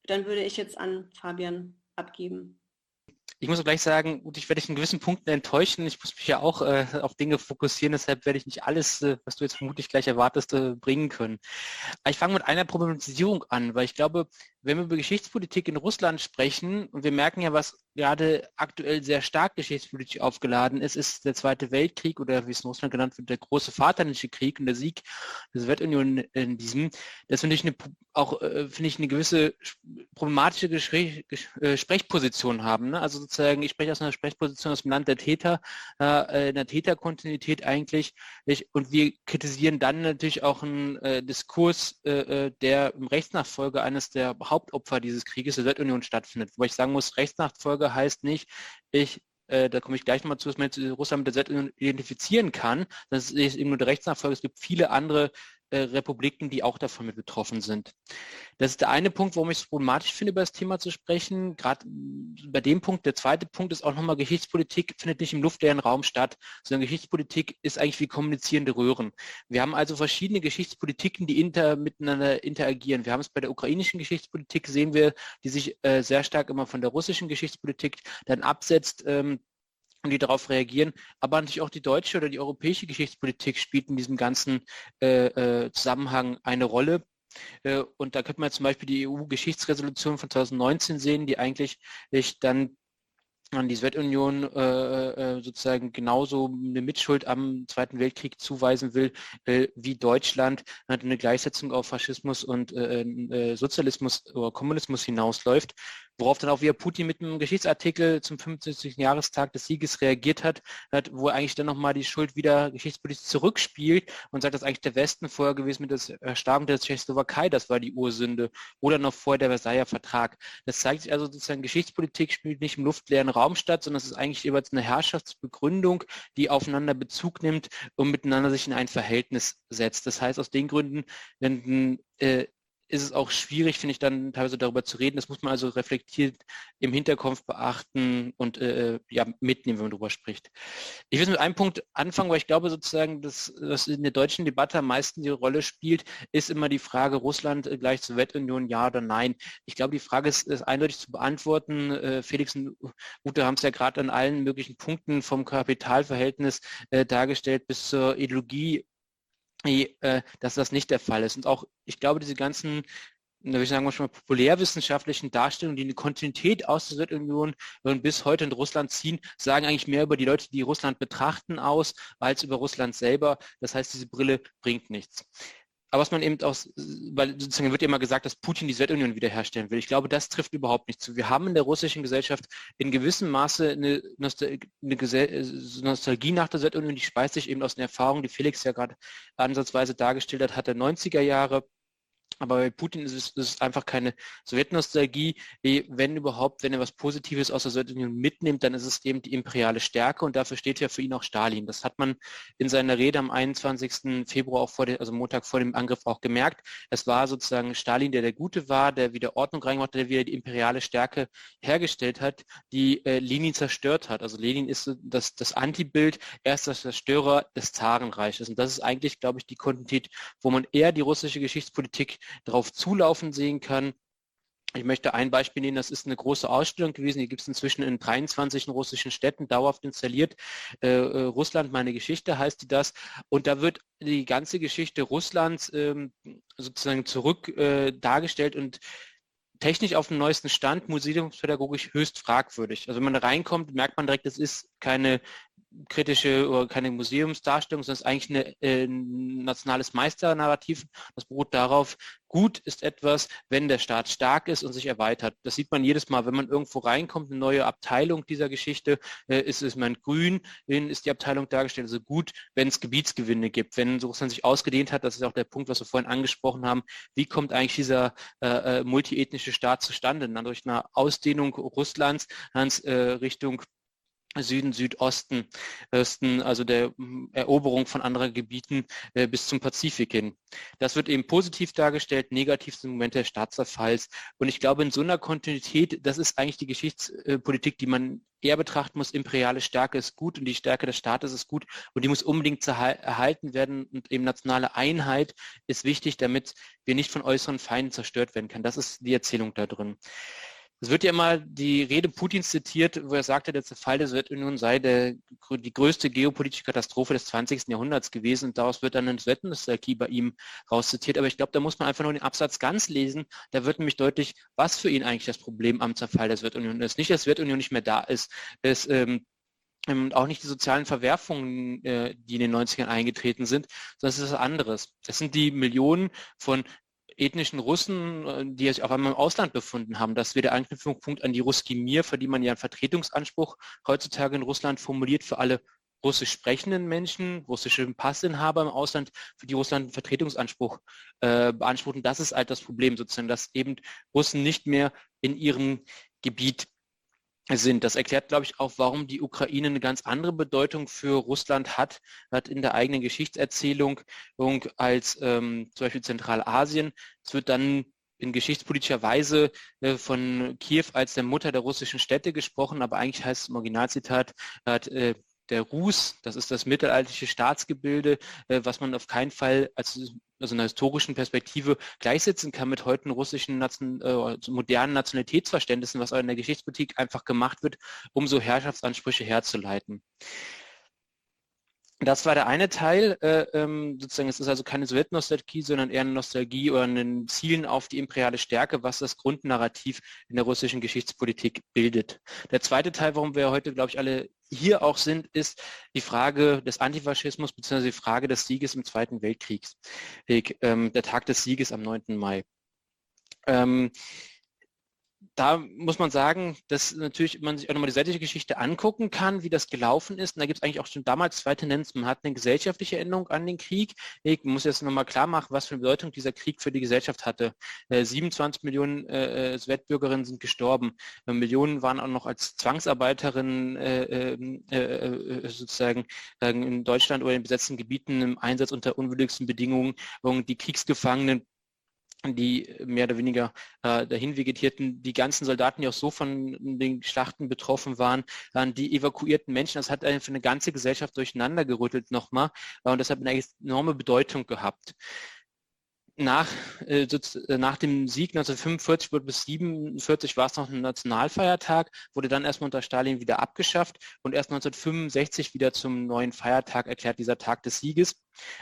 Dann würde ich jetzt an Fabian abgeben. Ich muss gleich sagen, gut, ich werde dich in gewissen Punkten enttäuschen. Ich muss mich ja auch äh, auf Dinge fokussieren, deshalb werde ich nicht alles, äh, was du jetzt vermutlich gleich erwartest, äh, bringen können. Aber ich fange mit einer Problematisierung an, weil ich glaube, wenn wir über Geschichtspolitik in Russland sprechen, und wir merken ja, was gerade aktuell sehr stark geschichtspolitisch aufgeladen ist, ist der Zweite Weltkrieg oder wie es in Russland genannt wird, der große Vaterländische Krieg und der Sieg der Sowjetunion in diesem. Das finde ich eine, auch äh, finde ich eine gewisse problematische Gespräch, äh, Sprechposition haben. Ne? Also sozusagen, ich spreche aus einer Sprechposition aus dem Land der Täter, äh, in der Täterkontinuität eigentlich. Ich, und wir kritisieren dann natürlich auch einen äh, Diskurs, äh, äh der im Rechtsnachfolge eines der Hauptopfer dieses Krieges der Sowjetunion stattfindet. Wo ich sagen muss, Rechtsnachfolge heißt nicht, ich äh, da komme ich gleich nochmal zu, dass man Russland mit der Sowjetunion identifizieren kann. Das ist eben nur der Rechtsnachfolge. Es gibt viele andere äh, Republiken, die auch davon mit betroffen sind. Das ist der eine Punkt, warum ich es problematisch finde, über das Thema zu sprechen. Gerade bei dem Punkt. Der zweite Punkt ist auch nochmal Geschichtspolitik findet nicht im luftleeren Raum statt, sondern Geschichtspolitik ist eigentlich wie kommunizierende Röhren. Wir haben also verschiedene Geschichtspolitiken, die inter, miteinander interagieren. Wir haben es bei der ukrainischen Geschichtspolitik, sehen wir, die sich äh, sehr stark immer von der russischen Geschichtspolitik dann absetzt. Ähm, und die darauf reagieren, aber natürlich auch die deutsche oder die europäische Geschichtspolitik spielt in diesem ganzen äh, äh, Zusammenhang eine Rolle. Äh, und da könnte man zum Beispiel die EU-Geschichtsresolution von 2019 sehen, die eigentlich dann an die Sowjetunion äh, äh, sozusagen genauso eine Mitschuld am Zweiten Weltkrieg zuweisen will, äh, wie Deutschland hat eine Gleichsetzung auf Faschismus und Sozialismus oder Kommunismus hinausläuft. Worauf dann auch wieder Putin mit einem Geschichtsartikel zum 50. Jahrestag des Sieges reagiert hat, hat wo er eigentlich dann nochmal die Schuld wieder geschichtspolitisch zurückspielt und sagt, dass eigentlich der Westen vorher gewesen mit der Erstarkung der Tschechoslowakei, das war die Ursünde, oder noch vorher der Versailler Vertrag. Das zeigt sich also sozusagen, Geschichtspolitik spielt nicht im luftleeren Raum statt, sondern es ist eigentlich jeweils eine Herrschaftsbegründung, die aufeinander Bezug nimmt und miteinander sich in ein Verhältnis setzt. Das heißt, aus den Gründen, wenn äh, ist es auch schwierig, finde ich, dann teilweise darüber zu reden. Das muss man also reflektiert im Hinterkopf beachten und äh, ja, mitnehmen, wenn man darüber spricht. Ich will mit einem Punkt anfangen, weil ich glaube sozusagen, dass was in der deutschen Debatte am meisten die Rolle spielt, ist immer die Frage Russland gleich Sowjetunion, ja oder nein. Ich glaube, die Frage ist, ist eindeutig zu beantworten. Äh, Felix und Ute haben es ja gerade an allen möglichen Punkten vom Kapitalverhältnis äh, dargestellt bis zur Ideologie äh, dass das nicht der Fall ist. Und auch, ich glaube, diese ganzen würde ich sagen, manchmal populärwissenschaftlichen Darstellungen, die eine Kontinuität aus der Sowjetunion bis heute in Russland ziehen, sagen eigentlich mehr über die Leute, die Russland betrachten, aus, als über Russland selber. Das heißt, diese Brille bringt nichts aber was man eben auch, weil sozusagen wird immer gesagt, dass Putin die Sowjetunion wiederherstellen will. Ich glaube, das trifft überhaupt nicht zu. Wir haben in der russischen Gesellschaft in gewissem Maße eine, Nostal eine Nostalgie nach der Sowjetunion, die speist sich eben aus den Erfahrungen, die Felix ja gerade ansatzweise dargestellt hat, hat der 90er Jahre aber bei Putin ist es, ist es einfach keine Sowjetnostalgie. Wenn überhaupt, wenn er was Positives aus der Sowjetunion mitnimmt, dann ist es eben die imperiale Stärke und dafür steht ja für ihn auch Stalin. Das hat man in seiner Rede am 21. Februar, auch vor dem, also Montag vor dem Angriff auch gemerkt. Es war sozusagen Stalin, der der Gute war, der wieder Ordnung reingemacht hat, der wieder die imperiale Stärke hergestellt hat, die äh, Lenin zerstört hat. Also Lenin ist das, das Antibild, er ist das Zerstörer des Zarenreiches. Und das ist eigentlich, glaube ich, die Kontinuität, wo man eher die russische Geschichtspolitik darauf zulaufen sehen kann. Ich möchte ein Beispiel nehmen, das ist eine große Ausstellung gewesen, die gibt es inzwischen in 23 russischen Städten dauerhaft installiert. Äh, äh, Russland, meine Geschichte heißt die das. Und da wird die ganze Geschichte Russlands ähm, sozusagen zurück äh, dargestellt und technisch auf dem neuesten Stand, museumspädagogisch höchst fragwürdig. Also wenn man reinkommt, merkt man direkt, es ist keine kritische oder keine Museumsdarstellung, sondern es ist eigentlich ein äh, nationales Meisternarrativ. Das beruht darauf, gut ist etwas, wenn der Staat stark ist und sich erweitert. Das sieht man jedes Mal, wenn man irgendwo reinkommt, eine neue Abteilung dieser Geschichte, äh, ist es mein grün, ist die Abteilung dargestellt. Also gut, wenn es Gebietsgewinne gibt, wenn Russland sich ausgedehnt hat, das ist auch der Punkt, was wir vorhin angesprochen haben, wie kommt eigentlich dieser äh, äh multiethnische Staat zustande? Dann durch eine Ausdehnung Russlands äh, Richtung Süden, Südosten, Osten, also der hm, Eroberung von anderen Gebieten äh, bis zum Pazifik hin. Das wird eben positiv dargestellt, negativ sind Momente des Staatszerfalls. Und ich glaube, in so einer Kontinuität, das ist eigentlich die Geschichtspolitik, die man eher betrachten muss, imperiale Stärke ist gut und die Stärke des Staates ist gut und die muss unbedingt erhalten werden und eben nationale Einheit ist wichtig, damit wir nicht von äußeren Feinden zerstört werden können. Das ist die Erzählung da drin. Es wird ja immer die Rede Putins zitiert, wo er sagte, der Zerfall der Sowjetunion sei der, die größte geopolitische Katastrophe des 20. Jahrhunderts gewesen und daraus wird dann eine Sowjetnostalgie bei ihm rauszitiert. Aber ich glaube, da muss man einfach nur den Absatz ganz lesen. Da wird nämlich deutlich, was für ihn eigentlich das Problem am Zerfall der Sowjetunion ist. Nicht, dass die Sowjetunion nicht mehr da ist. Es, ähm, und auch nicht die sozialen Verwerfungen, äh, die in den 90ern eingetreten sind, sondern es ist was anderes. Es sind die Millionen von ethnischen Russen, äh, die sich auf einmal im Ausland befunden haben. Das wäre der Anknüpfungspunkt an die Ruski Mir, für die man ja einen Vertretungsanspruch heutzutage in Russland formuliert für alle russisch sprechenden Menschen, russische Passinhaber im Ausland, für die Russland einen Vertretungsanspruch äh, beansprucht. Und das ist halt das Problem sozusagen, dass eben Russen nicht mehr in ihrem Gebiet sind. Das erklärt, glaube ich, auch, warum die Ukraine eine ganz andere Bedeutung für Russland hat, hat in der eigenen Geschichtserzählung als ähm, zum Beispiel Zentralasien. Es wird dann in geschichtspolitischer Weise äh, von Kiew als der Mutter der russischen Städte gesprochen, aber eigentlich heißt es im Originalzitat, hat äh, der Rus, das ist das mittelalterliche Staatsgebilde, äh, was man auf keinen Fall als also einer historischen Perspektive gleichsetzen kann mit heutigen russischen Nation, äh, modernen Nationalitätsverständnissen, was auch in der Geschichtspolitik einfach gemacht wird, um so Herrschaftsansprüche herzuleiten. Das war der eine Teil, äh, ähm, sozusagen, es ist also keine Sowjetnostalgie, sondern eher eine Nostalgie oder ein Zielen auf die imperiale Stärke, was das Grundnarrativ in der russischen Geschichtspolitik bildet. Der zweite Teil, warum wir heute, glaube ich, alle hier auch sind, ist die Frage des Antifaschismus bzw. die Frage des Sieges im Zweiten Weltkrieg, ähm, der Tag des Sieges am 9. Mai. Ähm, da muss man sagen, dass natürlich man sich auch nochmal die seitliche Geschichte angucken kann, wie das gelaufen ist. Und da gibt es eigentlich auch schon damals zwei Tendenzen. Man hat eine gesellschaftliche Änderung an den Krieg. Ich muss jetzt nochmal klar machen, was für eine Bedeutung dieser Krieg für die Gesellschaft hatte. Äh, 27 Millionen äh, Sowjetbürgerinnen sind gestorben. Äh, Millionen waren auch noch als Zwangsarbeiterinnen äh, ähm, äh, äh, sozusagen in Deutschland oder in besetzten Gebieten im Einsatz unter unwürdigsten Bedingungen. Die Kriegsgefangenen die mehr oder weniger äh, dahin vegetierten, die ganzen Soldaten, die auch so von den Schlachten betroffen waren, äh, die evakuierten Menschen, das hat für eine ganze Gesellschaft durcheinander gerüttelt nochmal. Äh, und das hat eine enorme Bedeutung gehabt nach, äh, äh nach dem Sieg 1945 wurde bis 1947 war es noch ein Nationalfeiertag, wurde dann erstmal unter Stalin wieder abgeschafft und erst 1965 wieder zum neuen Feiertag erklärt, dieser Tag des Sieges.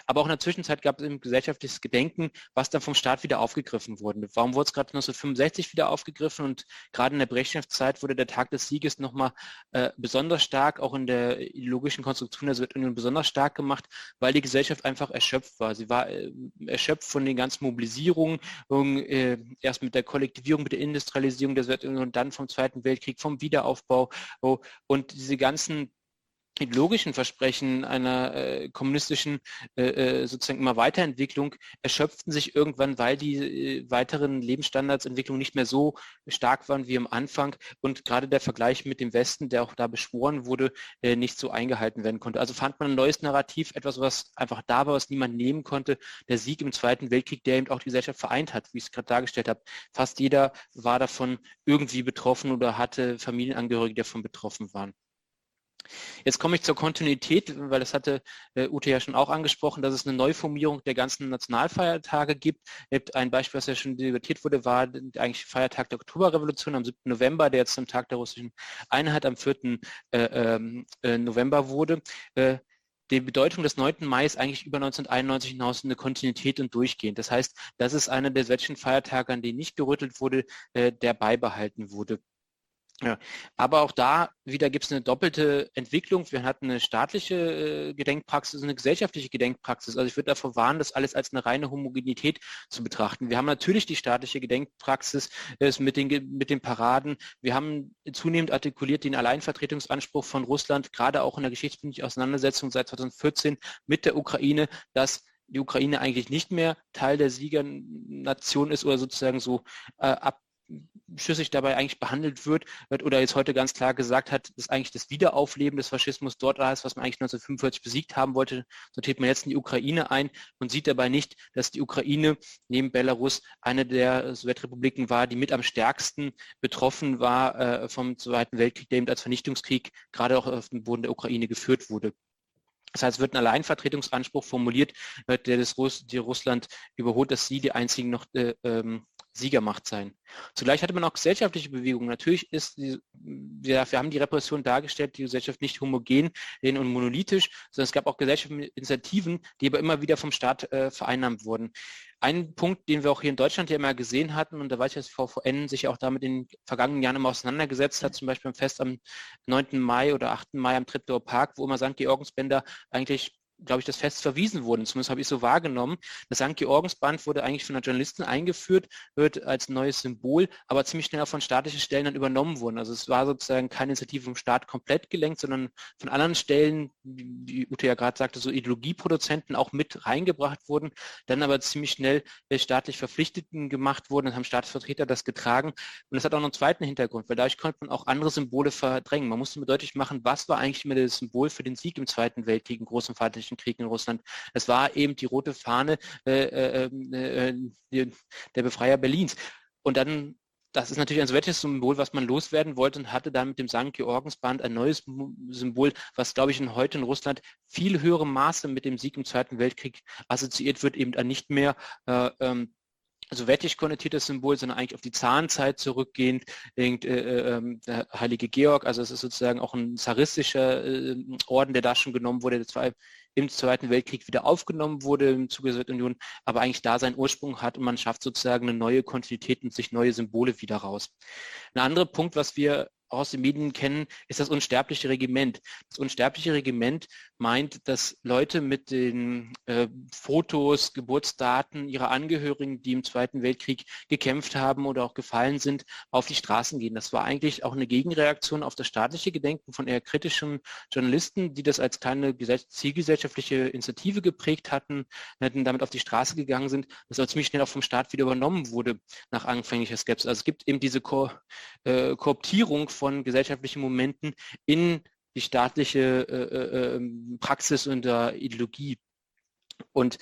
Aber auch in der Zwischenzeit gab es ein gesellschaftliches Gedenken, was dann vom Staat wieder aufgegriffen wurde. Warum wurde es gerade 1965 wieder aufgegriffen und gerade in der Brezhnev-Zeit wurde der Tag des Sieges nochmal äh, besonders stark, auch in der ideologischen Konstruktion der Sowjetunion besonders stark gemacht, weil die Gesellschaft einfach erschöpft war. Sie war äh, erschöpft von den ganzen Mobilisierungen, äh, erst mit der Kollektivierung, mit der Industrialisierung der Sowjetunion dann vom Zweiten Weltkrieg, vom Wiederaufbau oh, und diese ganzen ideologischen Versprechen einer äh, kommunistischen äh, äh, sozusagen immer Weiterentwicklung erschöpften sich irgendwann, weil die äh, weiteren Lebensstandardsentwicklungen nicht mehr so stark waren wie am Anfang und gerade der Vergleich mit dem Westen, der auch da beschworen wurde, äh, nicht so eingehalten werden konnte. Also fand man ein neues Narrativ, etwas, was einfach da war, was niemand nehmen konnte. Der Sieg im Zweiten Weltkrieg, der eben auch die Gesellschaft vereint hat, wie ich es gerade dargestellt habe. Fast jeder war davon irgendwie betroffen oder hatte Familienangehörige, die davon betroffen waren. Jetzt komme ich zur Kontinuität, weil das hatte äh, Ute ja schon auch angesprochen, dass es eine Neuformierung der ganzen Nationalfeiertage gibt. Ein Beispiel, was ja schon debattiert wurde, war eigentlich Feiertag der Oktoberrevolution am 7. November, der jetzt zum Tag der russischen Einheit am 4. Äh, ähm, äh, November wurde. Äh, die Bedeutung des 9. Mai ist eigentlich über 1991 hinaus eine Kontinuität und durchgehend. Das heißt, das ist einer der sowjetischen Feiertage, an denen nicht gerüttelt wurde, äh, der beibehalten wurde. Ja, aber auch da wieder gibt es eine doppelte Entwicklung. Wir hatten eine staatliche äh, Gedenkpraxis und eine gesellschaftliche Gedenkpraxis. Also ich würde davor warnen, das alles als eine reine Homogenität zu betrachten. Wir haben natürlich die staatliche Gedenkpraxis äh, mit, den, mit den Paraden. Wir haben zunehmend artikuliert den Alleinvertretungsanspruch von Russland, gerade auch in der geschichtspolitischen Auseinandersetzung seit 2014 mit der Ukraine, dass die Ukraine eigentlich nicht mehr Teil der Siegernation ist oder sozusagen so äh, ab schüssig dabei eigentlich behandelt wird oder jetzt heute ganz klar gesagt hat, dass eigentlich das Wiederaufleben des Faschismus dort da ist, was man eigentlich 1945 besiegt haben wollte, sortiert man jetzt in die Ukraine ein und sieht dabei nicht, dass die Ukraine neben Belarus eine der Sowjetrepubliken war, die mit am stärksten betroffen war äh, vom Zweiten Weltkrieg, der eben als Vernichtungskrieg gerade auch auf dem Boden der Ukraine geführt wurde. Das heißt, wird ein Alleinvertretungsanspruch formuliert, der das Russ die Russland überholt, dass sie die einzigen noch äh, ähm, Siegermacht sein. Zugleich hatte man auch gesellschaftliche Bewegungen. Natürlich ist, die, wir, haben die Repression dargestellt, die Gesellschaft nicht homogen und monolithisch, sondern es gab auch gesellschaftliche Initiativen, die aber immer wieder vom Staat äh, vereinnahmt wurden. Ein Punkt, den wir auch hier in Deutschland ja immer gesehen hatten, und da weiß ich, dass die VVN sich auch damit in den vergangenen Jahren immer auseinandergesetzt hat, zum Beispiel am Fest am 9. Mai oder 8. Mai am Treptower Park, wo immer St. Georgensbänder eigentlich glaube ich, das Fest verwiesen wurden. Zumindest habe ich so wahrgenommen. Das St. Georgensband wurde eigentlich von der Journalisten eingeführt, wird als neues Symbol, aber ziemlich schnell auch von staatlichen Stellen dann übernommen wurden. Also es war sozusagen keine Initiative vom Staat komplett gelenkt, sondern von anderen Stellen, wie Ute ja gerade sagte, so Ideologieproduzenten auch mit reingebracht wurden, dann aber ziemlich schnell staatlich Verpflichteten gemacht wurden, dann haben Staatsvertreter das getragen. Und das hat auch noch einen zweiten Hintergrund, weil dadurch konnte man auch andere Symbole verdrängen. Man musste mir deutlich machen, was war eigentlich immer das Symbol für den Sieg im Zweiten Weltkrieg, im großen Feindlichen Krieg in Russland. Es war eben die rote Fahne äh, äh, äh, der Befreier Berlins. Und dann das ist natürlich ein sowjetisches Symbol, was man loswerden wollte und hatte dann mit dem St. Georgensband ein neues Symbol, was, glaube ich, in heute in Russland viel höherem Maße mit dem Sieg im Zweiten Weltkrieg assoziiert wird, eben nicht mehr äh, ähm, sowjetisch konnotiertes Symbol, sondern eigentlich auf die Zahnzeit zurückgehend, äh, äh, ähm, der heilige Georg, also es ist sozusagen auch ein zaristischer äh, Orden, der da schon genommen wurde, der im Zweiten Weltkrieg wieder aufgenommen wurde im Zuge der Sowjetunion, aber eigentlich da seinen Ursprung hat und man schafft sozusagen eine neue Kontinuität und sich neue Symbole wieder raus. Ein anderer Punkt, was wir aus den Medien kennen, ist das unsterbliche Regiment. Das unsterbliche Regiment meint, dass Leute mit den äh, Fotos, Geburtsdaten ihrer Angehörigen, die im Zweiten Weltkrieg gekämpft haben oder auch gefallen sind, auf die Straßen gehen. Das war eigentlich auch eine Gegenreaktion auf das staatliche Gedenken von eher kritischen Journalisten, die das als kleine zielgesellschaftliche Initiative geprägt hatten, damit auf die Straße gegangen sind, das aber ziemlich schnell auch vom Staat wieder übernommen wurde nach anfänglicher Skepsis. Also es gibt eben diese Ko äh, Kooptierung von gesellschaftlichen Momenten in die staatliche äh, äh, ähm, Praxis und der Ideologie. Und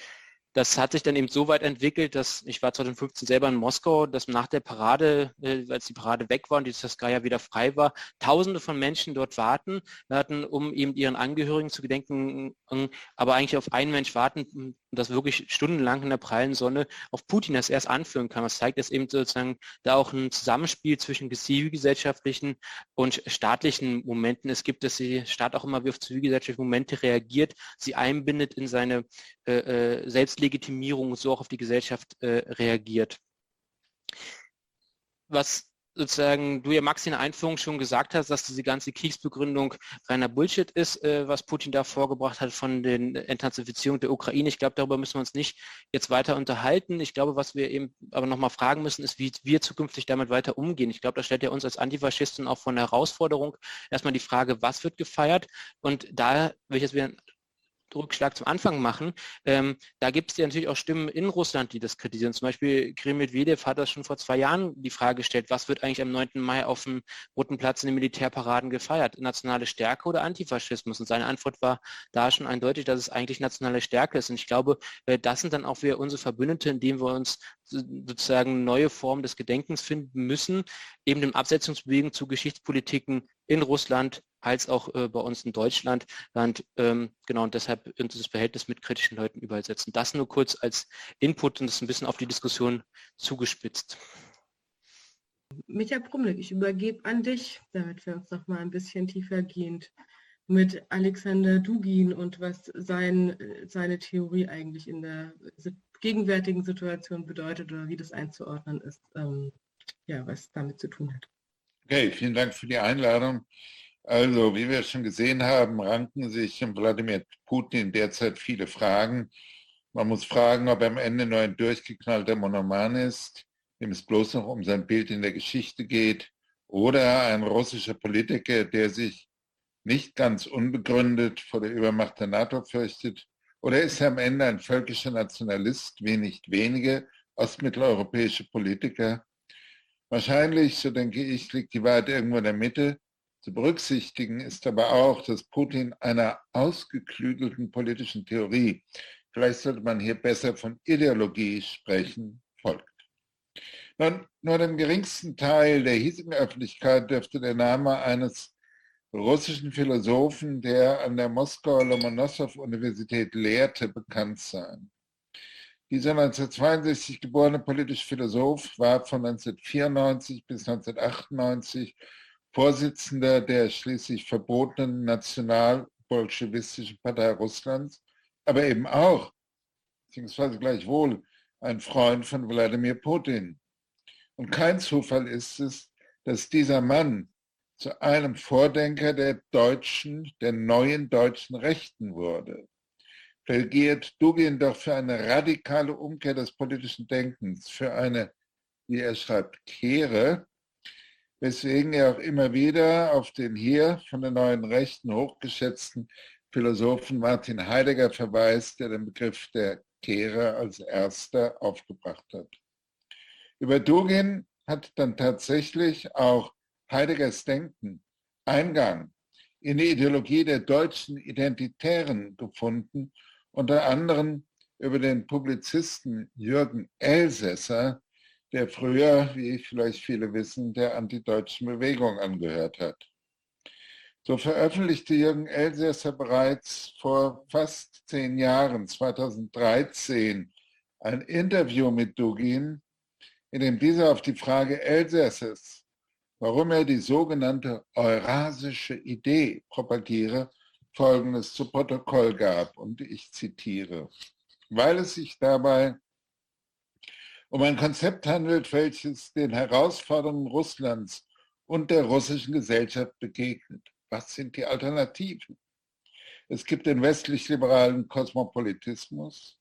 das hat sich dann eben so weit entwickelt, dass ich war 2015 selber in Moskau, dass nach der Parade, äh, als die Parade weg war und die Saskaya wieder frei war, Tausende von Menschen dort warten hatten, um eben ihren Angehörigen zu gedenken, aber eigentlich auf einen Mensch warten, das wirklich stundenlang in der prallen Sonne auf Putin das erst anführen kann. Das zeigt, dass eben sozusagen da auch ein Zusammenspiel zwischen zivilgesellschaftlichen und staatlichen Momenten es gibt, dass die Staat auch immer wie auf zivilgesellschaftliche Momente reagiert, sie einbindet in seine äh, äh Selbstlegitimierung und so auch auf die Gesellschaft äh, reagiert. Was sozusagen du ja Max in der Einführung schon gesagt hast, dass diese ganze Kriegsbegründung reiner Bullshit ist, äh, was Putin da vorgebracht hat von den Entnazifizierung der Ukraine. Ich glaube, darüber müssen wir uns nicht jetzt weiter unterhalten. Ich glaube, was wir eben aber nochmal fragen müssen, ist, wie wir zukünftig damit weiter umgehen. Ich glaube, das stellt ja uns als Antifaschisten auch von der Herausforderung erstmal die Frage, was wird gefeiert? Und da will ich jetzt wieder Rückschlag zum Anfang machen. Ähm, da gibt es ja natürlich auch Stimmen in Russland, die das kritisieren. Zum Beispiel Kirill Medvedev hat das schon vor zwei Jahren die Frage gestellt, was wird eigentlich am 9. Mai auf dem Roten Platz in den Militärparaden gefeiert? Nationale Stärke oder Antifaschismus? Und seine Antwort war da schon eindeutig, dass es eigentlich nationale Stärke ist. Und ich glaube, äh, das sind dann auch wieder unsere Verbündete, indem wir uns sozusagen neue Formen des Gedenkens finden müssen, eben dem Absetzungsbewegung zu Geschichtspolitiken in Russland als auch äh, bei uns in Deutschland. Und, ähm, genau, und deshalb das Verhältnis mit kritischen Leuten überall setzen. Das nur kurz als Input und das ein bisschen auf die Diskussion zugespitzt. Michael Brumlik, ich übergebe an dich, damit wir uns noch mal ein bisschen tiefergehend mit Alexander Dugin und was sein, seine Theorie eigentlich in der gegenwärtigen Situation bedeutet oder wie das einzuordnen ist, ähm, ja, was damit zu tun hat. Okay, vielen Dank für die Einladung. Also, wie wir schon gesehen haben, ranken sich in Wladimir Putin derzeit viele Fragen. Man muss fragen, ob er am Ende nur ein durchgeknallter Monoman ist, dem es bloß noch um sein Bild in der Geschichte geht, oder ein russischer Politiker, der sich nicht ganz unbegründet vor der Übermacht der NATO fürchtet, oder ist er am Ende ein völkischer Nationalist, wie nicht wenige ostmitteleuropäische Politiker, Wahrscheinlich, so denke ich, liegt die Wahrheit irgendwo in der Mitte. Zu berücksichtigen ist aber auch, dass Putin einer ausgeklügelten politischen Theorie, vielleicht sollte man hier besser von Ideologie sprechen, folgt. Nun, nur dem geringsten Teil der hiesigen Öffentlichkeit dürfte der Name eines russischen Philosophen, der an der Moskauer Lomonossow-Universität lehrte, bekannt sein. Dieser 1962 geborene politische Philosoph war von 1994 bis 1998 Vorsitzender der schließlich verbotenen Nationalbolschewistischen Partei Russlands, aber eben auch, beziehungsweise gleichwohl, ein Freund von Wladimir Putin. Und kein Zufall ist es, dass dieser Mann zu einem Vordenker der deutschen, der neuen deutschen Rechten wurde plädiert Dugin doch für eine radikale Umkehr des politischen Denkens, für eine, wie er schreibt, Kehre, weswegen er auch immer wieder auf den hier von der neuen Rechten hochgeschätzten Philosophen Martin Heidegger verweist, der den Begriff der Kehre als erster aufgebracht hat. Über Dugin hat dann tatsächlich auch Heideggers Denken Eingang in die Ideologie der deutschen Identitären gefunden unter anderem über den Publizisten Jürgen Elsässer, der früher, wie vielleicht viele wissen, der antideutschen Bewegung angehört hat. So veröffentlichte Jürgen Elsässer bereits vor fast zehn Jahren, 2013, ein Interview mit Dugin, in dem dieser auf die Frage Elsässers, warum er die sogenannte eurasische Idee propagiere, Folgendes zu Protokoll gab. Und ich zitiere, weil es sich dabei um ein Konzept handelt, welches den Herausforderungen Russlands und der russischen Gesellschaft begegnet. Was sind die Alternativen? Es gibt den westlich-liberalen Kosmopolitismus,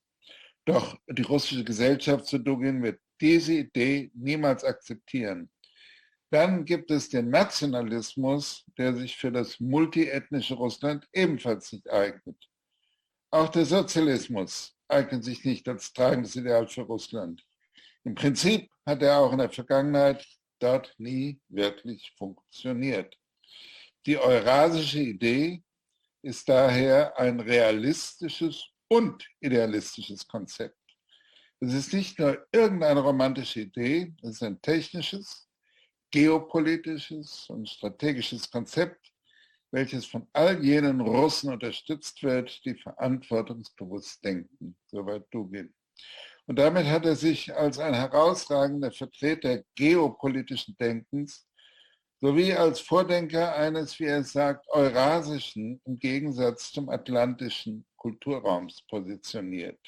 doch die russische Gesellschaft zu Dugin wird diese Idee niemals akzeptieren. Dann gibt es den Nationalismus, der sich für das multiethnische Russland ebenfalls nicht eignet. Auch der Sozialismus eignet sich nicht als tragendes Ideal für Russland. Im Prinzip hat er auch in der Vergangenheit dort nie wirklich funktioniert. Die eurasische Idee ist daher ein realistisches und idealistisches Konzept. Es ist nicht nur irgendeine romantische Idee, es ist ein technisches, geopolitisches und strategisches Konzept, welches von all jenen Russen unterstützt wird, die verantwortungsbewusst denken. Soweit du gehst. Und damit hat er sich als ein herausragender Vertreter geopolitischen Denkens sowie als Vordenker eines, wie er sagt, eurasischen im Gegensatz zum atlantischen Kulturraums positioniert.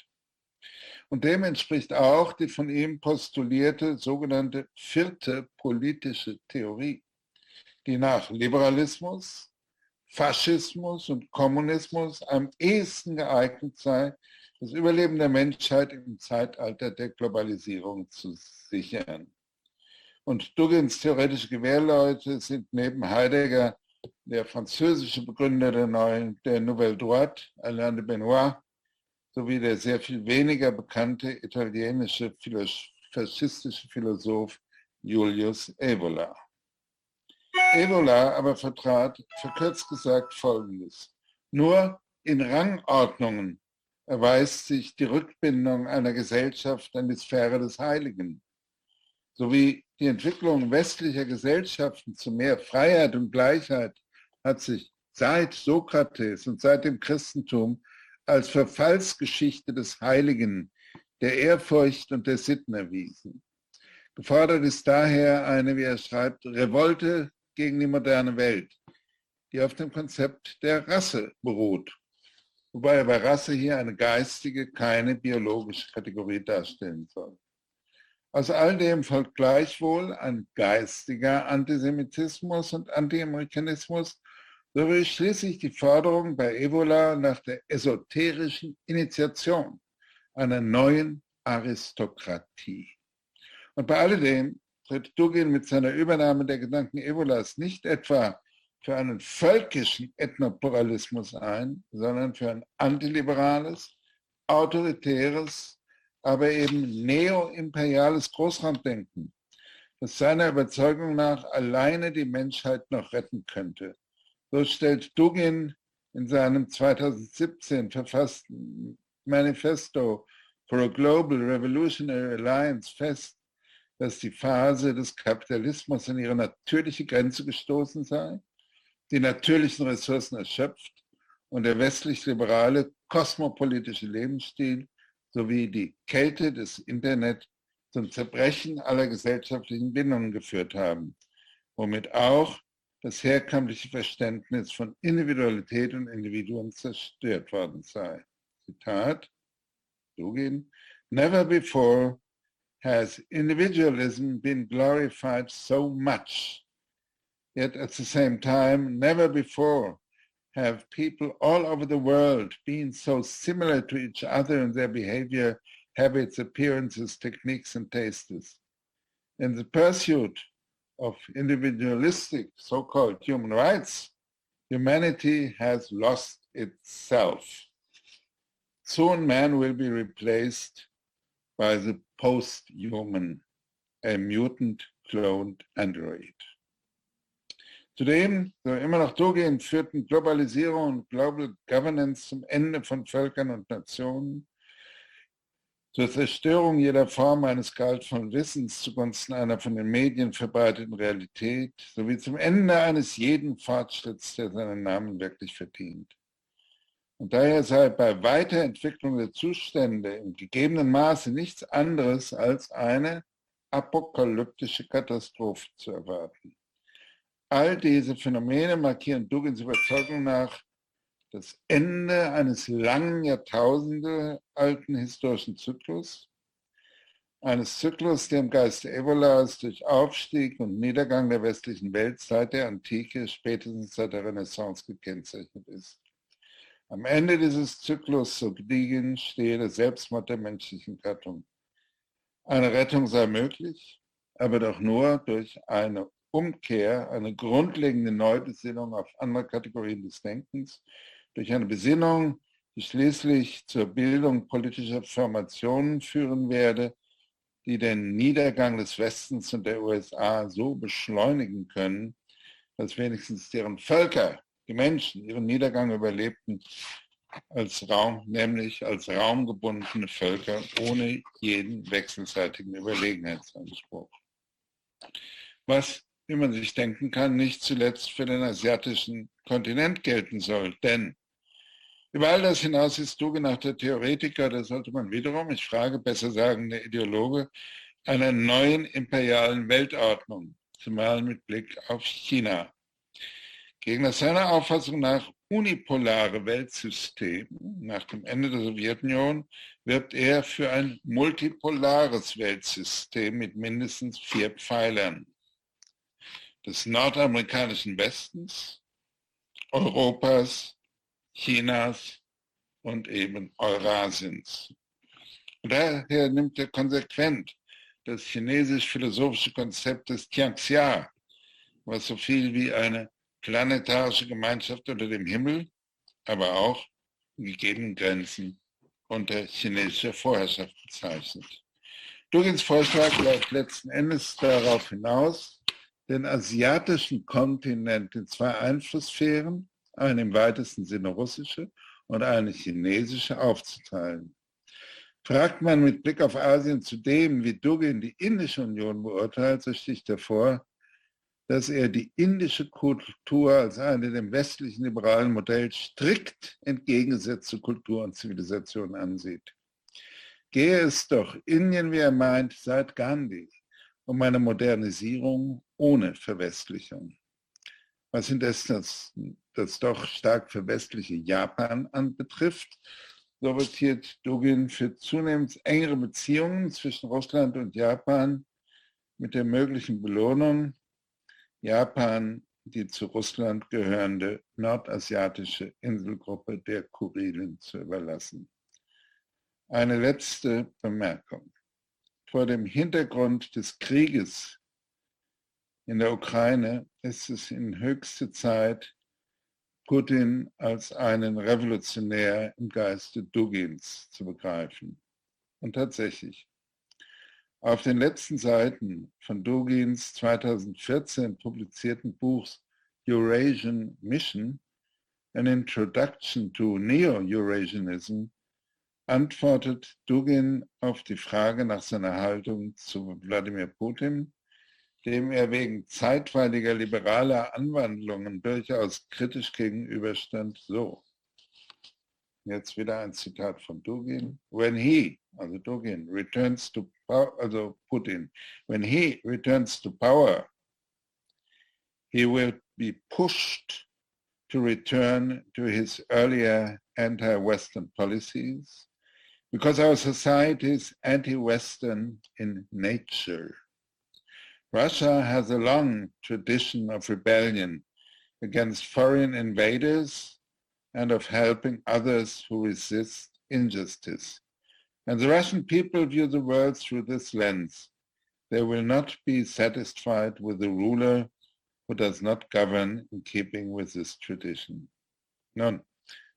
Und dem entspricht auch die von ihm postulierte sogenannte vierte politische Theorie, die nach Liberalismus, Faschismus und Kommunismus am ehesten geeignet sei, das Überleben der Menschheit im Zeitalter der Globalisierung zu sichern. Und Duggins theoretische Gewehrleute sind neben Heidegger der französische Begründer der neuen, der Nouvelle Droite, Alain de Benoit, sowie der sehr viel weniger bekannte italienische faschistische Philosoph Julius Evola. Evola aber vertrat, verkürzt gesagt, Folgendes. Nur in Rangordnungen erweist sich die Rückbindung einer Gesellschaft an die Sphäre des Heiligen, sowie die Entwicklung westlicher Gesellschaften zu mehr Freiheit und Gleichheit hat sich seit Sokrates und seit dem Christentum als Verfallsgeschichte des Heiligen, der Ehrfurcht und der Sitten erwiesen. Gefordert ist daher eine, wie er schreibt, Revolte gegen die moderne Welt, die auf dem Konzept der Rasse beruht wobei bei Rasse hier eine geistige, keine biologische Kategorie darstellen soll. Aus all dem folgt gleichwohl ein geistiger Antisemitismus und Anti-Amerikanismus sowie schließlich die Forderung bei Ebola nach der esoterischen Initiation einer neuen Aristokratie. Und bei alledem tritt Dugin mit seiner Übernahme der Gedanken Ebolas nicht etwa für einen völkischen Ethnopluralismus ein, sondern für ein antiliberales, autoritäres, aber eben neoimperiales Großraumdenken, das seiner Überzeugung nach alleine die Menschheit noch retten könnte. So stellt Dugin in seinem 2017 verfassten Manifesto for a Global Revolutionary Alliance fest, dass die Phase des Kapitalismus an ihre natürliche Grenze gestoßen sei die natürlichen Ressourcen erschöpft und der westlich-liberale kosmopolitische Lebensstil sowie die Kälte des Internet zum Zerbrechen aller gesellschaftlichen Bindungen geführt haben, womit auch das herkömmliche Verständnis von Individualität und Individuen zerstört worden sei. Zitat, Dugin, Never before has individualism been glorified so much Yet at the same time, never before have people all over the world been so similar to each other in their behavior, habits, appearances, techniques, and tastes. In the pursuit of individualistic so-called human rights, humanity has lost itself. Soon man will be replaced by the post-human, a mutant cloned android. Zudem soll immer noch Dogin führten Globalisierung und Global Governance zum Ende von Völkern und Nationen. zur Zerstörung jeder Form eines gehaltvollen Wissens zugunsten einer von den Medien verbreiteten Realität sowie zum Ende eines jeden Fortschritts, der seinen Namen wirklich verdient. Und daher sei bei Weiterentwicklung der Zustände im gegebenen Maße nichts anderes als eine apokalyptische Katastrophe zu erwarten. All diese Phänomene markieren Dugins Überzeugung nach das Ende eines langen Jahrtausende alten historischen Zyklus, eines Zyklus, der im Geiste Evolas durch Aufstieg und Niedergang der westlichen Welt seit der Antike, spätestens seit der Renaissance gekennzeichnet ist. Am Ende dieses Zyklus, so gediegen, stehe der Selbstmord der menschlichen Gattung. Eine Rettung sei möglich, aber doch nur durch eine Umkehr, eine grundlegende Neubesinnung auf andere Kategorien des Denkens durch eine Besinnung, die schließlich zur Bildung politischer Formationen führen werde, die den Niedergang des Westens und der USA so beschleunigen können, dass wenigstens deren Völker, die Menschen, ihren Niedergang überlebten, als Raum, nämlich als raumgebundene Völker ohne jeden wechselseitigen Überlegenheitsanspruch. Was, wie man sich denken kann, nicht zuletzt für den asiatischen Kontinent gelten soll. Denn über all das hinaus ist du genannter Theoretiker, da sollte man wiederum, ich frage, besser sagen, der Ideologe, einer neuen imperialen Weltordnung, zumal mit Blick auf China. Gegen das seiner Auffassung nach unipolare Weltsystem nach dem Ende der Sowjetunion wirbt er für ein multipolares Weltsystem mit mindestens vier Pfeilern des nordamerikanischen Westens, Europas, Chinas und eben Eurasiens. Und daher nimmt er konsequent das chinesisch-philosophische Konzept des Tianxia, was so viel wie eine planetarische Gemeinschaft unter dem Himmel, aber auch gegebenen Grenzen unter chinesischer Vorherrschaft bezeichnet. Dugins Vorschlag läuft letzten Endes darauf hinaus, den asiatischen Kontinent in zwei Einflusssphären, eine im weitesten Sinne russische und eine chinesische aufzuteilen. Fragt man mit Blick auf Asien zudem, wie Dugin die Indische Union beurteilt, so sticht hervor, dass er die indische Kultur als eine dem westlichen liberalen Modell strikt entgegengesetzte Kultur und Zivilisation ansieht. Gehe es doch Indien, wie er meint, seit Gandhi um eine Modernisierung ohne Verwestlichung. Was indes das das doch stark verwestliche Japan anbetrifft, sortiert Dugin für zunehmend engere Beziehungen zwischen Russland und Japan mit der möglichen Belohnung, Japan die zu Russland gehörende nordasiatische Inselgruppe der Kurilen zu überlassen. Eine letzte Bemerkung. Vor dem Hintergrund des Krieges in der Ukraine ist es in höchster Zeit, Putin als einen Revolutionär im Geiste Dugins zu begreifen. Und tatsächlich, auf den letzten Seiten von Dugins 2014 publizierten Buchs Eurasian Mission, An Introduction to Neo-Eurasianism, antwortet Dugin auf die Frage nach seiner Haltung zu Wladimir Putin dem er wegen zeitweiliger liberaler Anwandlungen durchaus kritisch gegenüberstand, so. Jetzt wieder ein Zitat von Dugin. When he, also Dugin, returns to power, also Putin, when he returns to power, he will be pushed to return to his earlier anti-Western policies because our society is anti-Western in nature. Russia has a long tradition of rebellion against foreign invaders and of helping others who resist injustice. And the Russian people view the world through this lens. They will not be satisfied with a ruler who does not govern in keeping with this tradition. Nun,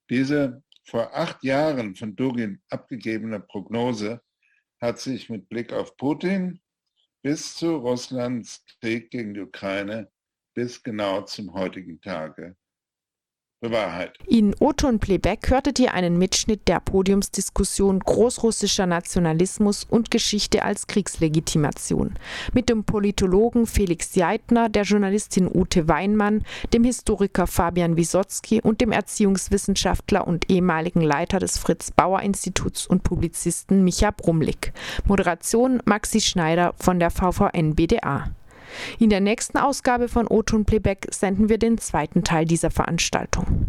diese vor acht Jahren von Dugin abgegebene Prognose hat sich mit Blick auf Putin bis zu Russlands Krieg gegen die Ukraine bis genau zum heutigen Tage bewahrheitet. In Oton Playback hörtet ihr einen Mitschnitt der Podiumsdiskussion Großrussischer Nationalismus und Geschichte als Kriegslegitimation mit dem Politologen Felix Jeitner, der Journalistin Ute Weinmann, dem Historiker Fabian Wisotzki und dem Erziehungswissenschaftler und ehemaligen Leiter des Fritz Bauer Instituts und Publizisten Micha Brumlik. Moderation Maxi Schneider von der VVN BDA. In der nächsten Ausgabe von O-Ton Playback senden wir den zweiten Teil dieser Veranstaltung.